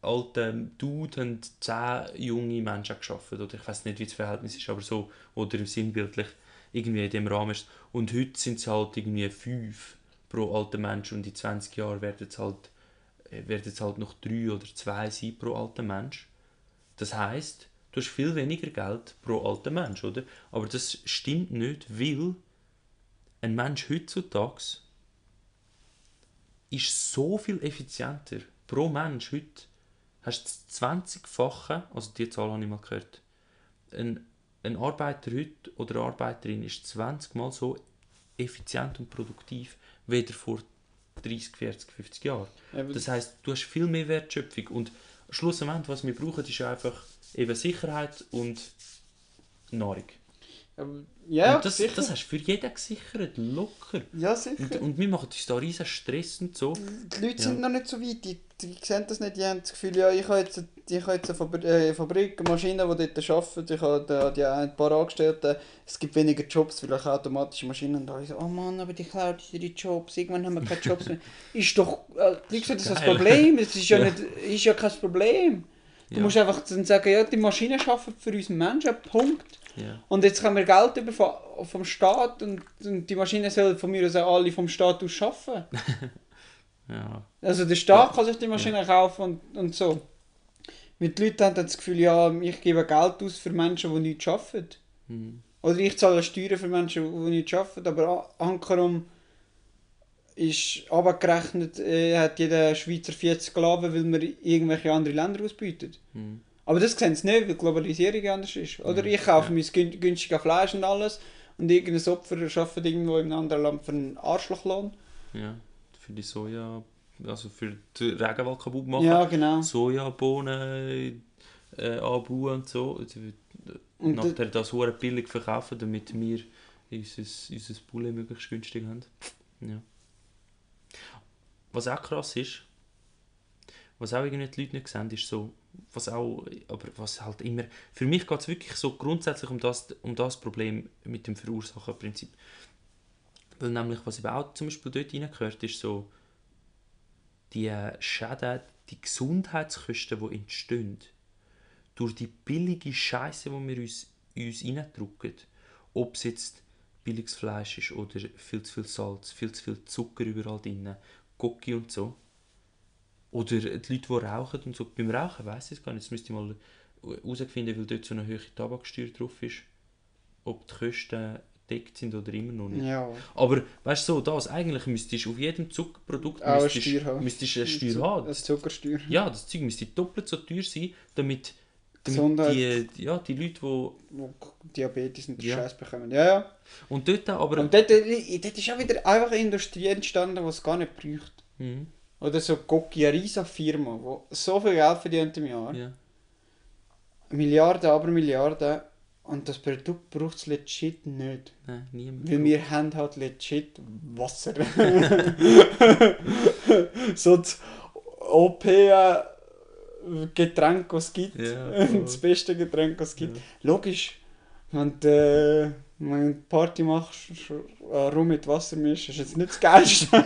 alten Dude haben zehn junge Menschen geschafft. Oder ich weiß nicht, wie das Verhältnis ist, aber so, oder sinnbildlich irgendwie in dem Rahmen ist. Und heute sind es halt irgendwie fünf pro alten Mensch und in 20 Jahren werden es halt, äh, werden es halt noch drei oder zwei sein pro alten Mensch. Das heißt, du hast viel weniger Geld pro alten Mensch, oder? Aber das stimmt nicht, weil ein Mensch heutzutage ist so viel effizienter. Pro Mensch heute hast du das 20-fache, also die Zahl habe ich mal gehört, ein, ein Arbeiter heute oder eine Arbeiterin ist 20 Mal so effizient und produktiv, weder vor 30, 40, 50 Jahren. Das heißt, du hast viel mehr Wertschöpfung und schlussendlich, was wir brauchen, ist einfach eben Sicherheit und Nahrung. aber, ja, und das, sicher. das hast du für jeden gesichert, locker. ja, Und, sicher. und wir machen uns da riesen Stress und so. Die Leute Ja. sind noch nicht so weit, die, die sehen das nicht, die haben das Gefühl, ja, ich habe jetzt, ich habe jetzt eine Fabri äh, Fabrik, eine Maschine, die dort arbeitet, ich habe die ein paar Angestellte, es gibt weniger Jobs, weil ich automatische Maschinen und da ich so, oh Mann, aber die klaut unsere Jobs, irgendwann haben wir keine Jobs mehr. ist doch, äh, gesagt, das ist Geil. Problem, es ist ja, Ja. nicht, ist ja kein Problem. Du Ja. musst einfach dann sagen, ja, die Maschinen arbeiten für uns Menschen, Punkt. Ja. Und jetzt haben wir Geld über vom, vom Staat und, und die Maschinen sollen von mir aus auch alle vom Staat aus arbeiten. Ja. Also der Staat kann sich die Maschinen kaufen und, und so. Weil die Leute haben das Gefühl, ja, ich gebe Geld aus für Menschen, die nichts arbeiten. Hm. Oder ich zahle Steuern für Menschen, die nichts arbeiten. Aber a- Ankerum ist abgerechnet, äh, hat jeder Schweizer 40 Sklaven, weil wir irgendwelche andere Länder ausbeutet. Hm. Aber das sehen sie nicht, weil die Globalisierung anders ist. Oder Ja, ich kaufe ja. mein gün- günstiges Fleisch und alles und irgendein Opfer arbeitet irgendwo in einem anderen Land für einen Arschlochlohn. ja. Für die Soja, also für den Regenwald kaputt machen. Ja, genau. Sojabohnen äh, anbauen und so. Und nachher das hure billig verkaufen, damit wir unser, unser Poulet möglichst günstig haben. Ja. Was auch krass ist, was auch irgendwie die Leute nicht sehen, ist so, was auch, aber was halt immer, für mich geht es wirklich so grundsätzlich um das, um das Problem mit dem Verursacherprinzip. Weil nämlich, was eben auch zum Beispiel dort reingehört, ist so, die äh, Schäden, die Gesundheitskosten, die entstehen, durch die billige Scheiße, die wir uns, uns reindrücken, ob es jetzt billiges Fleisch ist oder viel zu viel Salz, viel zu viel Zucker überall drin, Gocki und so. Oder die Leute, die rauchen und so. Beim Rauchen weiss ich es gar nicht. Jetzt müsste ich mal herausfinden, weil dort so eine hohe Tabaksteuer drauf ist, ob die Kosten gedeckt sind oder immer noch nicht. Ja. Aber weißt du, so, das, eigentlich müsstest du auf jedem Zuckerprodukt Auch eine müsstest, Steuer haben. müsstest eine Steuer haben. Eine Zuckersteuer. Ja, das Zeug müsste doppelt so teuer sein, damit Gesundheit. die, ja, die Leute, die... Wo Diabetes und Ja. Scheiß bekommen. Ja, ja. Und dort aber... Und dort, äh, dort ist auch wieder einfach eine Industrie entstanden, die es gar nicht braucht. Mhm, Oder so Gocki, eine riesige Firma, die so viel Geld verdient im Jahr. ja. Milliarden, aber Milliarden. Und das Produkt braucht es legit nicht. Nein, niemand. Weil wir haben halt legit Wasser. so das OP-Getränk, das es gibt. Ja, das beste Getränk, das es gibt. Ja. Logisch, wenn du, äh, Party machst, äh, rum mit Wasser mischst, ist jetzt nicht das Geilste.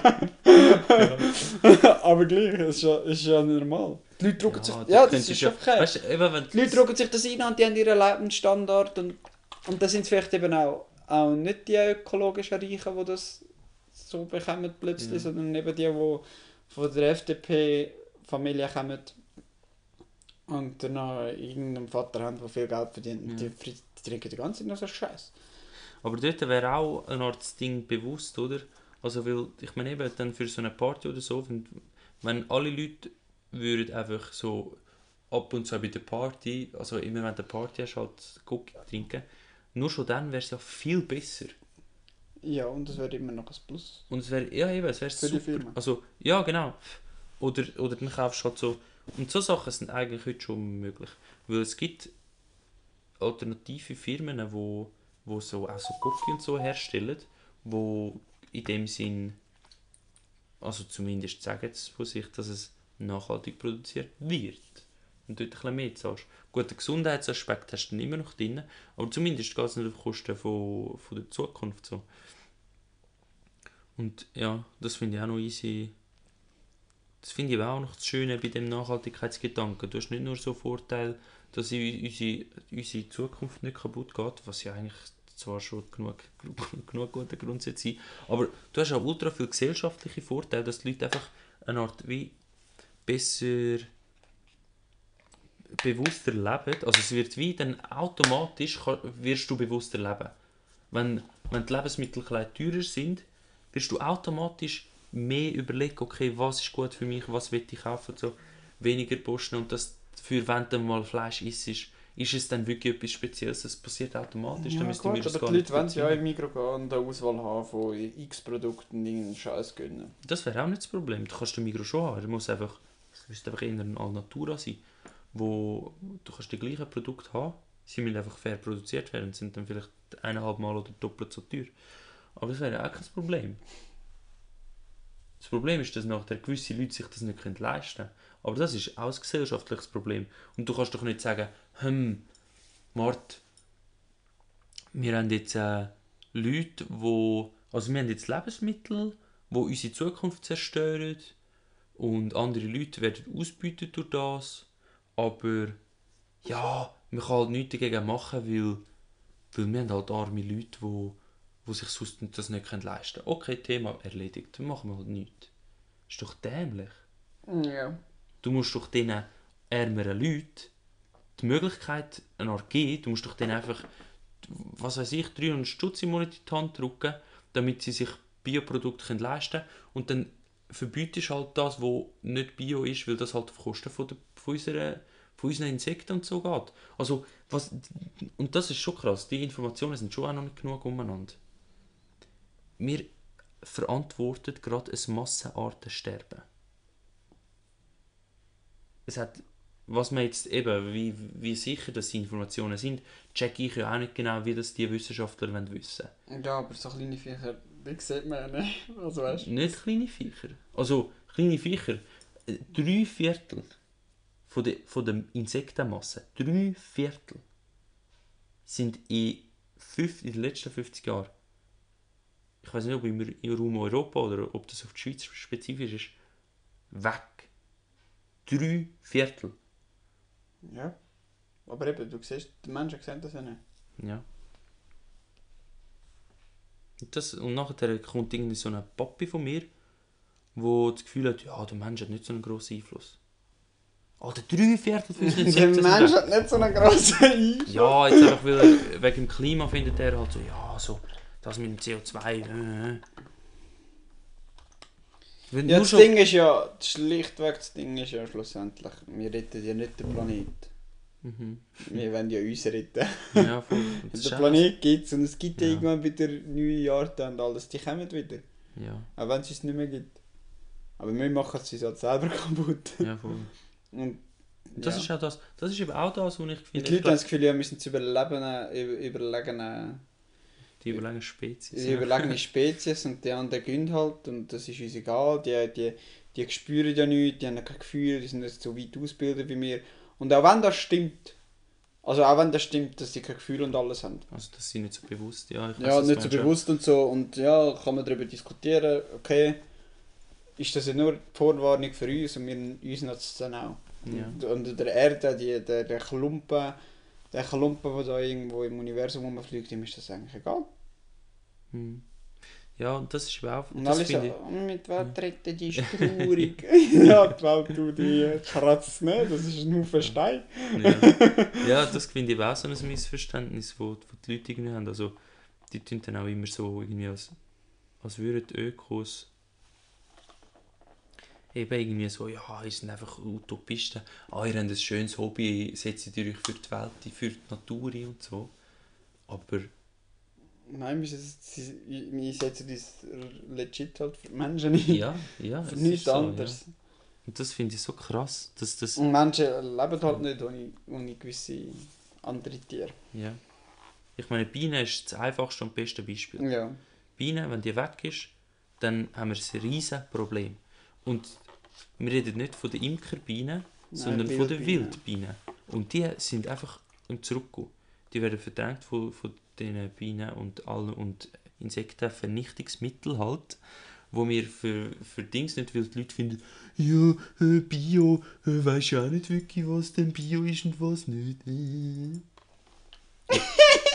Aber gleich, es ist ja, ist ja normal. Die Leute drucken sich... Ja, das ist du okay. Weißt eben, wenn Die Leute drucken sich das ein und die haben ihren Lebensstandard und, und da sind es vielleicht eben auch, auch nicht die ökologischen Reichen, die das so bekommen plötzlich, Ja. sondern eben die, die von der FDP-Familie kommen und dann noch irgendeinen Vater haben, der viel Geld verdient. Ja. Die, die trinken die ganze Zeit nur so Scheiß. Aber dort wäre auch eine Art Ding bewusst, oder? Also, weil, ich meine eben, dann für so eine Party oder so, wenn, wenn alle Leute würden einfach so ab und zu bei der Party, also immer wenn du eine Party hast, halt Cookie trinken, nur schon dann wäre es ja viel besser. Ja, und das wäre immer noch ein Plus. Und es wäre, ja eben, es wäre Für die super. Firma. Also, ja genau. Oder, oder dann kaufst du halt so, und so Sachen sind eigentlich heute schon möglich. Weil es gibt alternative Firmen, wo, wo so auch so Cookie und so herstellen, wo in dem Sinn, also zumindest sagen sie von sich, dass es nachhaltig produziert wird. Und dort ein bisschen mehr zahlst. Gut, den Gesundheitsaspekt hast du dann immer noch drin, aber zumindest geht es nicht auf Kosten von, von der Zukunft so. Und ja, das finde ich auch noch easy. Das finde ich auch noch das Schöne bei dem Nachhaltigkeitsgedanken. Du hast nicht nur so Vorteil, dass unsere, unsere Zukunft nicht kaputt geht, was ja eigentlich zwar schon genug, genug guter Grundsatz sein, aber du hast auch ultra viele gesellschaftliche Vorteile, dass die Leute einfach eine Art wie besser bewusster leben. Also es wird wie dann automatisch wirst du bewusster leben. Wenn, wenn die Lebensmittel teurer sind, wirst du automatisch mehr überlegen, okay, was ist gut für mich, was will ich kaufen, so weniger posten und das für wenn du mal Fleisch isst, ist, ist es dann wirklich etwas Spezielles, das passiert automatisch, dann Ja, müssten wir gut, das aber die nicht Leute wollen ja im Mikro gehen und eine Auswahl haben von x Produkten und irgendeinen Scheiß gönnen. Das wäre auch nicht das Problem. Du kannst den Migros schon haben. Er muss einfach, es müsste einfach eher ein Alnatura sein, wo du kannst die gleichen Produkte haben. Sie müssen einfach fair produziert werden und sind dann vielleicht eineinhalb Mal oder doppelt so teuer. Aber das wäre auch kein Problem. Das Problem ist, dass nachher gewisse Leute sich das nicht leisten können. Aber das ist auch ein gesellschaftliches Problem. Und du kannst doch nicht sagen, hm, Mart, wir haben jetzt äh, Leute, wo, also wir haben jetzt Lebensmittel, die unsere Zukunft zerstören und andere Leute werden ausbeutet durch das, Aber ja, man kann halt nichts dagegen machen, weil, weil wir haben halt arme Leute, die, die sich sonst das nicht leisten können. Okay, Thema erledigt, dann machen wir halt nichts. Ist doch dämlich. Ja. Du musst doch diesen ärmeren Leuten die Möglichkeit eine Art geben, du musst doch denen einfach, was weiß ich, 300 Stutz im Monat in die Hand drücken, damit sie sich Bioprodukte können leisten können und dann verbietest halt das, was nicht Bio ist, weil das halt auf Kosten von, der, von, unserer, von unseren Insekten und so geht. Also, was, und das ist schon krass, die Informationen sind schon auch noch nicht genug umeinander. Wir verantworten gerade ein Massenartensterben. Es hat, was man jetzt eben, wie, wie sicher das die Informationen sind, checke ich ja auch nicht genau, wie das die Wissenschaftler wollen wissen Ja, aber so kleine Viecher, wie sieht man ja nicht. Also weißt Nicht kleine Viecher. Also, kleine Viecher. äh, Drei Viertel von der, von der Insektenmasse, drei Viertel, sind in, fünf, in den letzten 50 Jahren, ich weiß nicht, ob im, im Raum Europa oder ob das auf die Schweiz spezifisch ist, weg. Drei Viertel. Ja. Aber eben, du siehst, die Menschen sehen das ja nicht. Ja. Das, und nachher kommt irgendwie so ein Papi von mir, wo das Gefühl hat, ja, der Mensch hat nicht so einen grossen Einfluss. Alter, drei Viertel von unseren Der Mensch hat nicht so einen grossen Einfluss. Ja, jetzt einfach weil er, wegen dem Klima findet er halt so, ja, so, das mit dem CO2, äh. Wenn Ja, das schon, Ding ist ja, schlichtweg das Ding ist ja schlussendlich, wir retten ja nicht den Planet. Mhm. Wir wollen ja uns retten. Ja, voll. Auch- Planet gibt es und es gibt ja. Irgendwann wieder neue Jahre und alles, die kommen wieder. Ja, Auch wenn es uns nicht mehr gibt. Aber wir machen es uns halt selber kaputt. ja, voll. Und das ja. ist auch das, das ist eben auch das, was ich finde. die ich Leute haben das Gefühl, wir sind zu überleben, über, überlegen, die überlegen Spezies. die überlegene Spezies und die anderen gehen halt und das ist uns egal. Die, die, die spüren ja nichts, die haben kein Gefühl, die sind nicht so weit ausgebildet wie wir. Und auch wenn das stimmt, also auch wenn das stimmt, dass die kein Gefühl und alles haben. Also, das sind nicht so bewusst, ja. Ich Ja, nicht so bewusst und so. Und ja, kann man darüber diskutieren, okay, ist das ja nur die Vorwarnung für uns und wir uns nutzt es dann auch. Ja. Und unter der Erde, die, der, der Klumpen, der Klumpen, der da irgendwo im Universum rumfliegt, dem ist das eigentlich egal. Hm. Ja, und das ist auch. Und Das alle so, ich, «Oh, mit Welt retten, die ist traurig. ja, die Welt tut die kratzt nicht, das ist ein Haufen Stein. ja. ja, das finde ich auch so ein Missverständnis, wo, wo die Leute irgendwie haben. Also, die tun dann auch immer so irgendwie, als, als würden Ökos eben irgendwie so, ja, ihr sind einfach Utopisten. Ah, ihr habt ein schönes Hobby, setzt ihr euch für die Welt, für die Natur ein und so. Aber Nein, wir, setzen uns legit halt für Menschen ein. ja, ja, für nichts so, anderes. Ja. Und das finde ich so krass, dass das, Und Menschen leben halt nicht ohne, ohne gewisse andere Tiere. ja. Ich meine, Biene ist das einfachste und beste Beispiel. Ja. Biene, wenn die weg ist, dann haben wir ein riesiges Problem. Und wir reden nicht von den Imkerbienen, sondern von den Wildbienen. Und die sind einfach im Zurückgehen. Die werden verdrängt von, von den Bienen und allen und Insektenvernichtungsmittel halt, wo wir für, für Dings nicht, weil die Leute finden, ja, äh, Bio, äh, weisst ja auch nicht wirklich, was denn Bio ist und was nicht. Äh.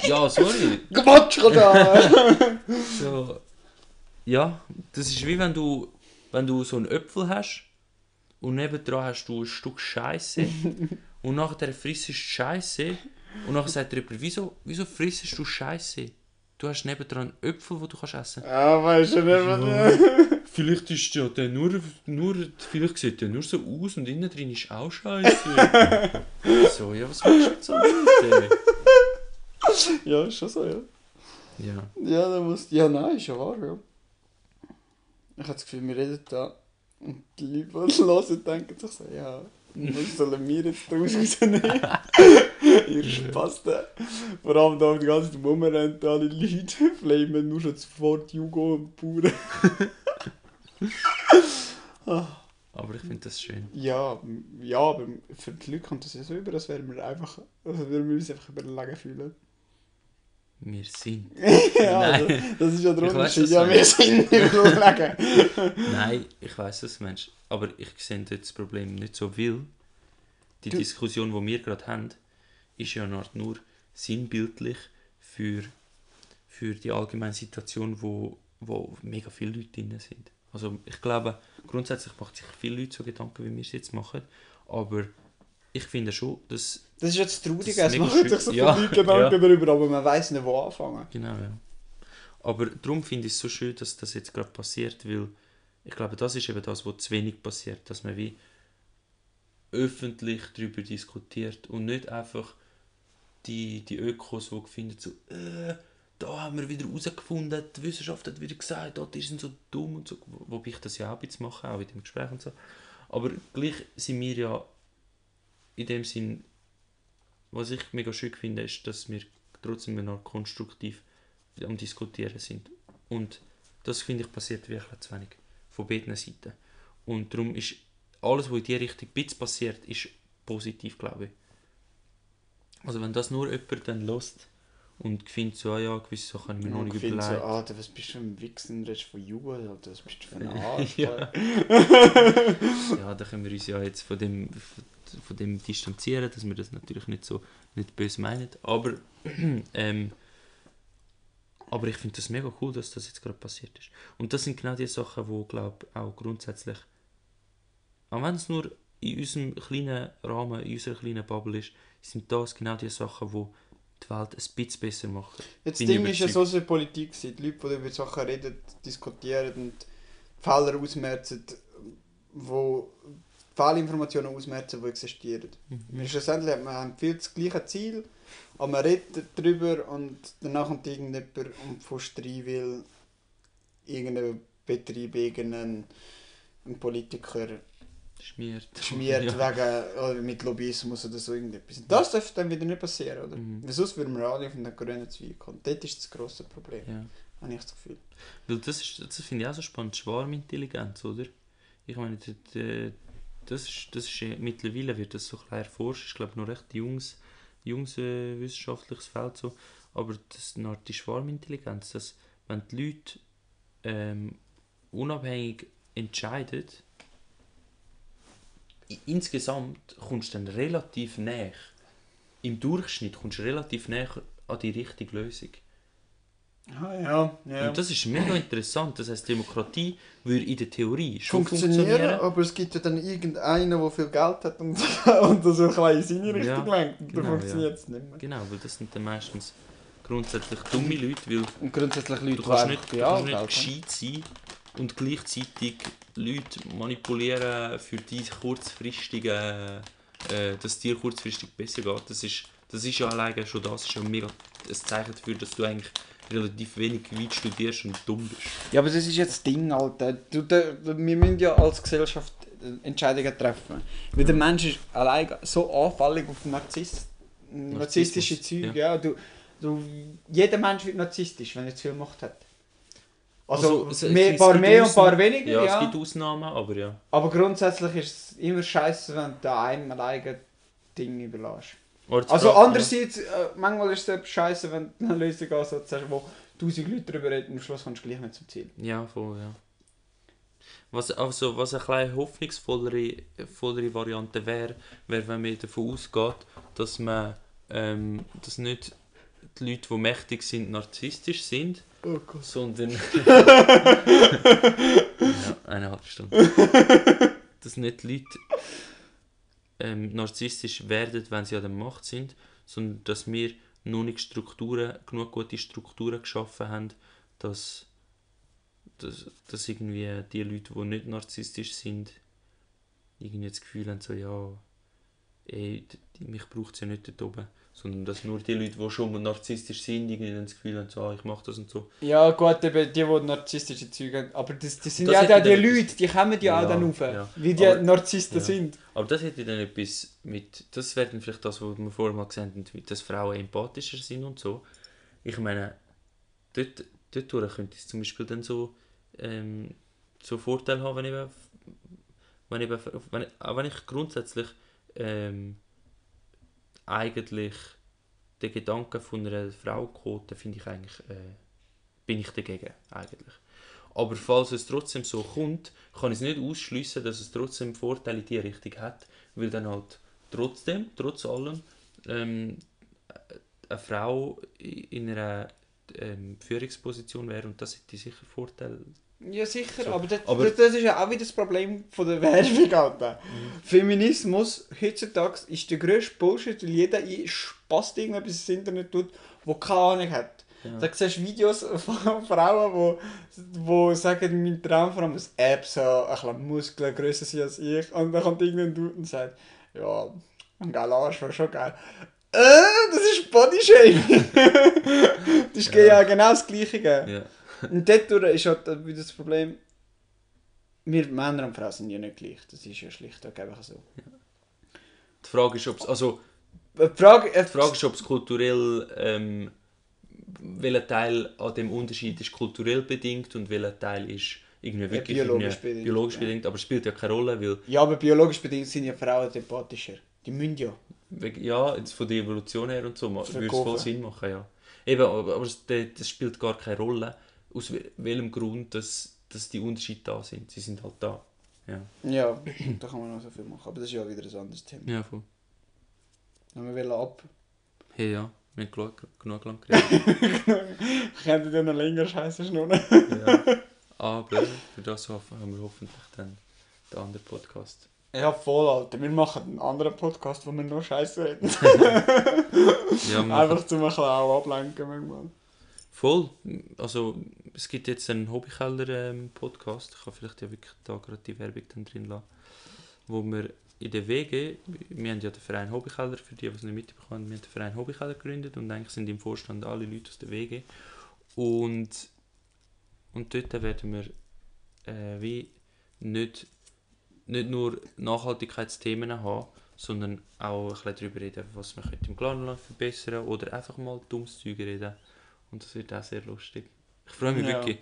ja, sorry. Quatsch da! So, ja, das ist wie wenn du, wenn du so einen Äpfel hast und nebendran hast du ein Stück Scheiße und nachher frisst du Scheiße und nachher sagt dir jemand, wieso, wieso frisst du Scheiße? Du hast nebendran einen Äpfel, den du kannst essen ja, weißt du nicht, was Vielleicht ist ja der nur, nur, vielleicht sieht der nur so aus und innen drin ist auch Scheiße. so, ja, was machst du jetzt so Leute? Ja, ist schon so, ja. Ja, Ja, da muss. Ja, nein, ist ja wahr, ja. Ich habe das Gefühl, wir reden da und die Leute, die es hören, denken sich so, ja, was sollen wir jetzt daraus rausnehmen? Ihr Spasten. Vor allem da die ganze Zeit rumrennen, alle Leute flamen nur schon sofort Jugo und Bauern. aber ich finde das schön. Ja, ja, aber für die Leute kommt das ja so über, als wären wir einfach, als würden wir uns einfach überlegen fühlen. Wir sind. ja, Nein. das, das ist ja der Unterschied. Ja, wir sind überlegen. Nein, ich weiß du meinst. Aber ich sehe dort das Problem nicht so, weil die Du- Diskussion, die wir gerade haben, ist ja eine Art nur sinnbildlich für, für die allgemeine Situation, wo, wo mega viele Leute drin sind. Also ich glaube, grundsätzlich macht sich viele Leute so Gedanken, wie wir es jetzt machen, aber ich finde schon, dass Das ist jetzt traurig, Das es machen sich so viele Ja, Leute Gedanken ja. darüber, aber man weiß nicht, wo anfangen. Genau, ja. Aber darum finde ich es so schön, dass das jetzt gerade passiert, weil ich glaube, das ist eben das, was zu wenig passiert, dass man wie öffentlich darüber diskutiert und nicht einfach die, die Ökos, die finden so, äh, da haben wir wieder herausgefunden, die Wissenschaft hat wieder gesagt, oh, die sind so dumm und so, Wo- wobei ich das ja auch ein bisschen mache, auch in dem Gespräch und so. Aber gleich sind wir ja in dem Sinn, was ich mega schön finde, ist, dass wir trotzdem noch konstruktiv am Diskutieren sind. Und das finde ich passiert wirklich zu wenig von beiden Seiten. Und darum ist alles, was in diese Richtung bisschen passiert, ist positiv, glaube ich. Also wenn das nur jemand dann lässt und findet so, ah ja, gewisse Sachen habe ich mir noch nicht ich finde so, überlegt. Alter, was bist du ein Wichsen, redest von Jugend, Alter, was bist du für ein Arsch? Ja. ja, da können wir uns ja jetzt von dem, von dem distanzieren, dass wir das natürlich nicht so nicht böse meinen. Aber, ähm, aber ich finde das mega cool, dass das jetzt gerade passiert ist. Und das sind genau die Sachen, wo glaube auch grundsätzlich, auch wenn es nur in unserem kleinen Rahmen, in unserer kleinen Bubble ist, sind das genau die Sachen, wo die Welt ein bisschen besser machen. Jetzt Bin Ding ist ja so so Politik, die Leute, die über Sachen reden, diskutieren und Fehler ausmerzen, wo Fehlinformationen ausmerzen, die existieren. Mhm. Schlussendlich hat man viel das gleiche Ziel, aber man redet darüber und danach kommt irgendjemand und pfuscht rein, weil irgendein Betrieb, irgendein ein Politiker Schmiert. schmiert Ja. wegen oder mit Lobbyismus oder so irgendetwas. Das darf dann wieder nicht passieren, oder? Mhm. Weil sonst würden wir alle von den grünen Zweig kommen. Dort ist das grosse Problem, Ja. habe ich das Gefühl. Weil das, ist, das finde ich auch so spannend, Schwarmintelligenz, oder? Ich meine, die, die, das ist, das ist, äh, mittlerweile wird das so ein erforscht, ich glaube noch recht junges, junges äh, wissenschaftliches Feld so, aber das ist noch die Schwarmintelligenz, dass wenn die Leute ähm, unabhängig entscheiden, insgesamt kommst du dann relativ näher, im Durchschnitt kommst du relativ näher an die richtige Lösung. Ah ja, ja. Und das ist mega interessant. Das heißt, Demokratie würde in der Theorie schon funktionieren, funktionieren. aber es gibt ja dann irgendeinen, der viel Geld hat und, und das so in seine Richtung Ja, lenkt. Und dann genau, funktioniert es nicht mehr. Genau, weil das sind dann meistens grundsätzlich dumme Leute, weil Und grundsätzlich Leute, du kannst die nicht, du ja, kannst nicht gescheit sein und gleichzeitig Leute manipulieren für die kurzfristige, äh, dass dir kurzfristig besser geht. Das ist, das ist ja alleine schon das ist ja mega ein Zeichen dafür, dass du eigentlich relativ wenig weit studierst und dumm bist. Ja, aber das ist jetzt das Ding, Alter. Du, wir müssen ja als Gesellschaft äh, Entscheidungen treffen. Weil der Mensch ist allein so anfällig auf Narzisst, narzisstische Züge. Ja. du, du, jeder Mensch wird narzisstisch, wenn er zu viel Macht hat. Also, es- mehr, es paar mehr und paar Ausnahmen- weniger, Ja, ja. es gibt Ausnahmen, aber ja. Aber grundsätzlich ist es immer scheiße, wenn du einem alleine Ding überlässt. Also Frage- andererseits, äh, manchmal ist es scheiße, wenn du eine Lösung hast, wo tausend Leute darüber reden und am Schluss kommst du gleich nicht zum Ziel. Ja, voll, ja. Was, also, was eine kleine hoffnungsvollere vollere Variante wäre, wäre, wenn man davon ausgeht, dass man ähm, dass nicht die Leute, die mächtig sind, narzisstisch sind, Oh Gott. sondern. ja, eineinhalb Stunden. dass nicht die Leute ähm, narzisstisch werden, wenn sie an der Macht sind, sondern dass wir noch nicht Strukturen, genug gute Strukturen geschaffen haben, dass, dass, dass irgendwie die Leute, die nicht narzisstisch sind, irgendwie das Gefühl haben, so, ja, ey, mich braucht es ja nicht dort oben. Sondern dass nur die Leute, die schon mal narzisstisch sind, irgendwie das Gefühl haben, so, ah, ich mache das und so. Ja gut, eben die, die narzisstische Züge haben, aber das, das sind Das ja auch die Leute, die kommen ja, auch dann rauf, ja. wie die Aber- Narzissten ja. sind. Aber das hätte dann etwas mit, das wäre dann vielleicht das, was wir vorher mal gesehen haben, dass Frauen empathischer sind und so. Ich meine, dort, dort könnte es zum Beispiel dann so, ähm, so Vorteile haben, wenn eben, wenn eben, wenn, auch wenn ich grundsätzlich ähm, eigentlich den Gedanken von einer Frauenquote finde ich eigentlich, äh, bin ich dagegen eigentlich. Aber falls es trotzdem so kommt, kann ich es nicht ausschließen, dass es trotzdem Vorteile in die Richtung hat, weil dann halt trotzdem, trotz allem, ähm, eine Frau in einer ähm, Führungsposition wäre und das hätte sicher Vorteile. Ja, sicher, So. aber, das, Aber- das, das ist ja auch wieder das Problem von der Werbung. Alter. Mhm. Feminismus heutzutage ist der grösste Bullshit, weil jeder Spaß irgendetwas ins Internet tut, wo keine Ahnung hat. Ja. Da siehst du Videos von Frauen, wo, wo sagen, mein Traumfrau muss Apps haben, ein bisschen Muskeln grösser sein als ich. Und dann kommt irgendein Dude und sagt, ja, ein geiler Arsch wäre schon geil. Äh, das ist Bodyshaming. das ist Ja. ja genau das Gleiche. Ja. Und dort durch ist halt wieder das Problem, wir Männer und Frauen sind ja nicht gleich. Das ist ja schlichtweg einfach so. Die Frage ist, ob es also, Die Frage, äh, die Frage ist, ob es kulturell, ähm, welcher Teil an dem Unterschied ist kulturell bedingt und welcher Teil ist irgendwie wirklich biologisch irgendwie bedingt, biologisch ja. bedingt, aber es spielt ja keine Rolle, weil Ja, aber biologisch bedingt sind ja Frauen empathischer. Die müssen ja. Ja, jetzt von der Evolution her und so würde es voll. Sinn machen, ja. Eben, aber, aber das, das spielt gar keine Rolle, aus wel- welchem Grund dass, dass die Unterschiede da sind. Sie sind halt da. Ja, Ja, da kann man noch so viel machen. Aber das ist ja wieder ein anderes Thema. ja voll. Wenn wir ab. Hey, ja, wir haben genug, genug lang geredet. Ich könnte ja noch länger scheiße schnurren. ja. Aber für das haben wir hoffentlich dann den anderen Podcast. Ja, voll, Alter. Wir machen einen anderen Podcast, wo wir nur Scheiße reden. Ja, Einfach zum ein bisschen auch ablenken manchmal. Voll. Also, es gibt jetzt einen Hobbykeller-Podcast. ich kann vielleicht ja wirklich da gerade die Werbung dann drin lassen. Wo wir in der WG, wir haben ja den Verein Hobbykeller, für die, die es nicht mitbekommen haben, wir haben den Verein Hobbykeller gegründet und eigentlich sind im Vorstand alle Leute aus der WG. Und, und dort werden wir äh, wie nicht, nicht nur Nachhaltigkeitsthemen haben, sondern auch ein bisschen darüber reden, was man könnte im Clanland verbessern oder einfach mal dummes Zeug reden. Und das wird auch sehr lustig. Ich freue mich Ja. wirklich.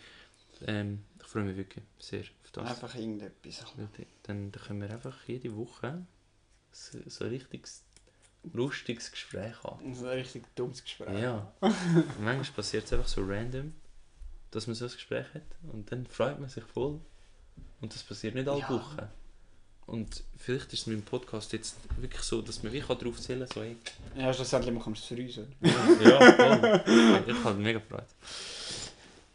Ähm, ich freue mich wirklich sehr auf das. Einfach irgendetwas. Dann, dann können wir einfach jede Woche so, so ein richtiges, lustiges Gespräch haben. So ein richtig dummes Gespräch. Ja. Manchmal passiert es einfach so random, dass man so ein Gespräch hat und dann freut man sich voll. Und das passiert nicht alle Ja. Wochen. Und vielleicht ist es mit dem Podcast jetzt wirklich so, dass man wie kann darauf zählen kann, so, hey, Ja, schlussendlich machen wir es für uns. oder? ja, voll. Ich habe mega gefreut.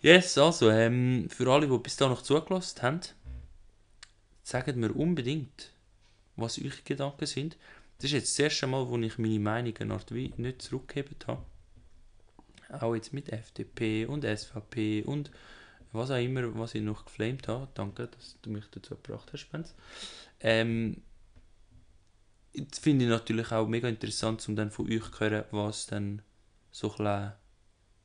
Yes, also, ähm, für alle, die bis da noch zugelassen haben, sagt mir unbedingt, was eure Gedanken sind. Das ist jetzt das erste Mal, wo ich meine Meinung eine Art wie nicht zurückgegeben habe. Auch jetzt mit FDP und SVP und was auch immer, was ich noch geflamed habe. Danke, dass du mich dazu gebracht hast, Spence. Ähm, das finde ich natürlich auch mega interessant, um dann von euch zu hören, was dann so ein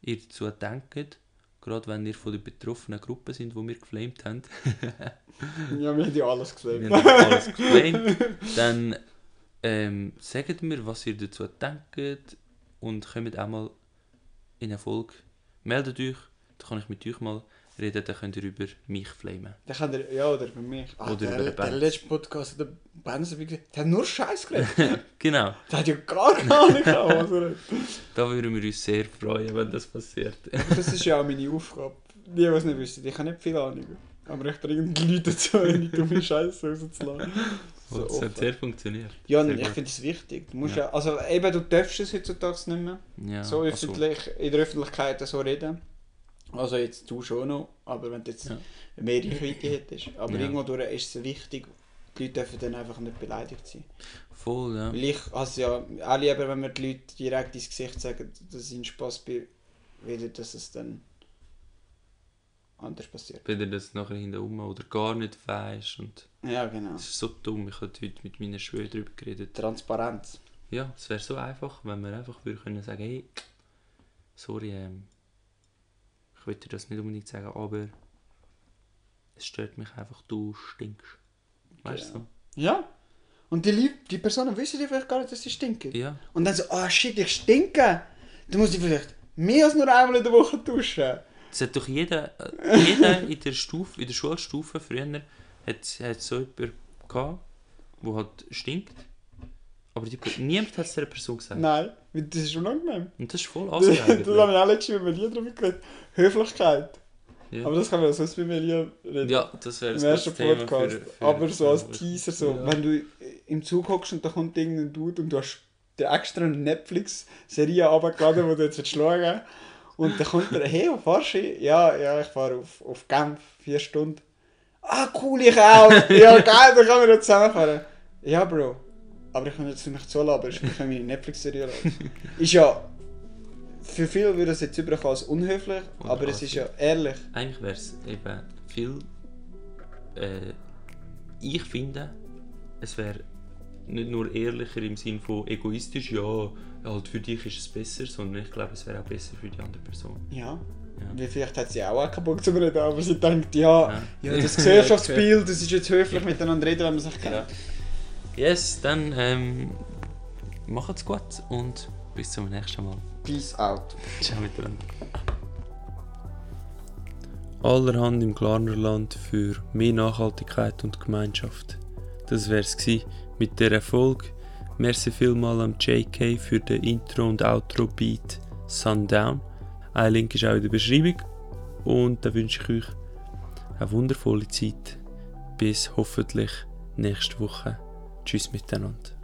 ihr dazu denkt. Gerade wenn ihr von der betroffenen Gruppe sind, wo wir geflamed haben. Ja, wir haben ja alles wir gesehen. haben alles geflamed. Dann ähm, sagt mir, was ihr dazu denkt und kommt auch mal in eine Folge. Meldet euch, dann kann ich mit euch mal reden, dann könnt ihr über mich flamen. Der kann der, ja, oder bei mir. Ach, Oder der, über den der letzte Podcast, der Benz, wie gesagt, der hat nur Scheiß geredet. Genau, der hat ja gar keine Ahnung er hat. da würden wir uns sehr freuen, wenn das passiert. Das ist ja auch meine Aufgabe. Die, die es nicht wissen, ich habe nicht viel Ahnung. Aber ich bringe die Leute dazu, eine dumme Scheiße rauszulassen. So Und es hat offen. sehr funktioniert. Ja, Sehr ich finde es wichtig. Du musst Ja. ja. also eben, du darfst es heutzutage nicht mehr. Ja, so also- öffentlich, in der Öffentlichkeit so reden. Also jetzt du schon noch, aber wenn du jetzt Ja. mehr Reichweite hättest. Aber Ja. irgendwo durch ist es wichtig, die Leute dürfen dann einfach nicht beleidigt sein. Voll, ja. Weil ich also ja auch lieber, wenn wir die Leute direkt ins Gesicht sagen, dass ein Spaß bei, wieder, dass es dann anders passiert. Du das nachher hinterher oder gar nicht weißt. Und Ja, genau. das ist so dumm. Ich habe heute mit meinen Schwestern darüber geredet. Transparenz. Ja, es wäre so einfach, wenn wir einfach würde können sagen, hey, sorry, ähm, ich wollte dir das nicht unbedingt sagen, aber es stört mich einfach, du stinkst. Weißt du? Ja. Und die, Leute, die Personen wissen ja vielleicht gar nicht, dass sie stinken. Ja, Und dann so, ah shit, ich stinke. Dann muss ich vielleicht mehr als nur einmal in der Woche duschen. es hat doch jeder, äh, jeder in der Stufe, in der Schulstufe früher hat, hat so jemanden gehabt, der halt stinkt. Aber die, niemand hat es der Person gesagt. Nein, das ist unangenehm. Und das ist voll Das, assi das habe eigentlich. ich auch letztes Mal mit dir darüber geredet. Höflichkeit. Ja. Aber das kann man sonst bei mir hier reden. Ja, das wäre Im das ersten Thema Podcast. für, für, aber so als Teaser, so, Ja. wenn du im Zug hockst und da kommt irgendein Dude und du hast dir extra eine Netflix-Serie runtergeladen, die du jetzt schauen willst. Und dann kommt er, hey, wo fahrst du? hin?» Ja, ja, ich fahre auf, auf Genf, vier Stunden. Ah, cool, ich auch. Ja, geil, dann können wir da zusammenfahren. Ja, Bro. Aber ich kann jetzt nicht zahlen, aber ich kann meine Netflix-Serie. Ist ja... Für viele würde es jetzt überkommen als unhöflich, aber es ist ja ehrlich. Eigentlich wäre es eben viel. Äh, ich finde, es wäre nicht nur ehrlicher im Sinn von egoistisch, ja, halt für dich ist es besser, sondern ich glaube, es wäre auch besser für die andere Person. Ja. Ja. Wie vielleicht hat sie auch keinen Bock zu reden, aber sie denkt, ja, Ja. ja. das Gesellschaftsbild, das ist jetzt höflich miteinander reden, wenn man sich kennt. Yes, dann ähm, macht's gut und bis zum nächsten Mal. Peace out. Ciao miteinander. allerhand im Glarnerland für mehr Nachhaltigkeit und Gemeinschaft. Das wär's gsi mit der Erfolg. Merci vielmal am JK für den Intro und Outro Beat Sundown. Ein Link ist auch in der Beschreibung und da wünsche ich euch eine wundervolle Zeit. Bis hoffentlich nächste Woche. Tschüss miteinander.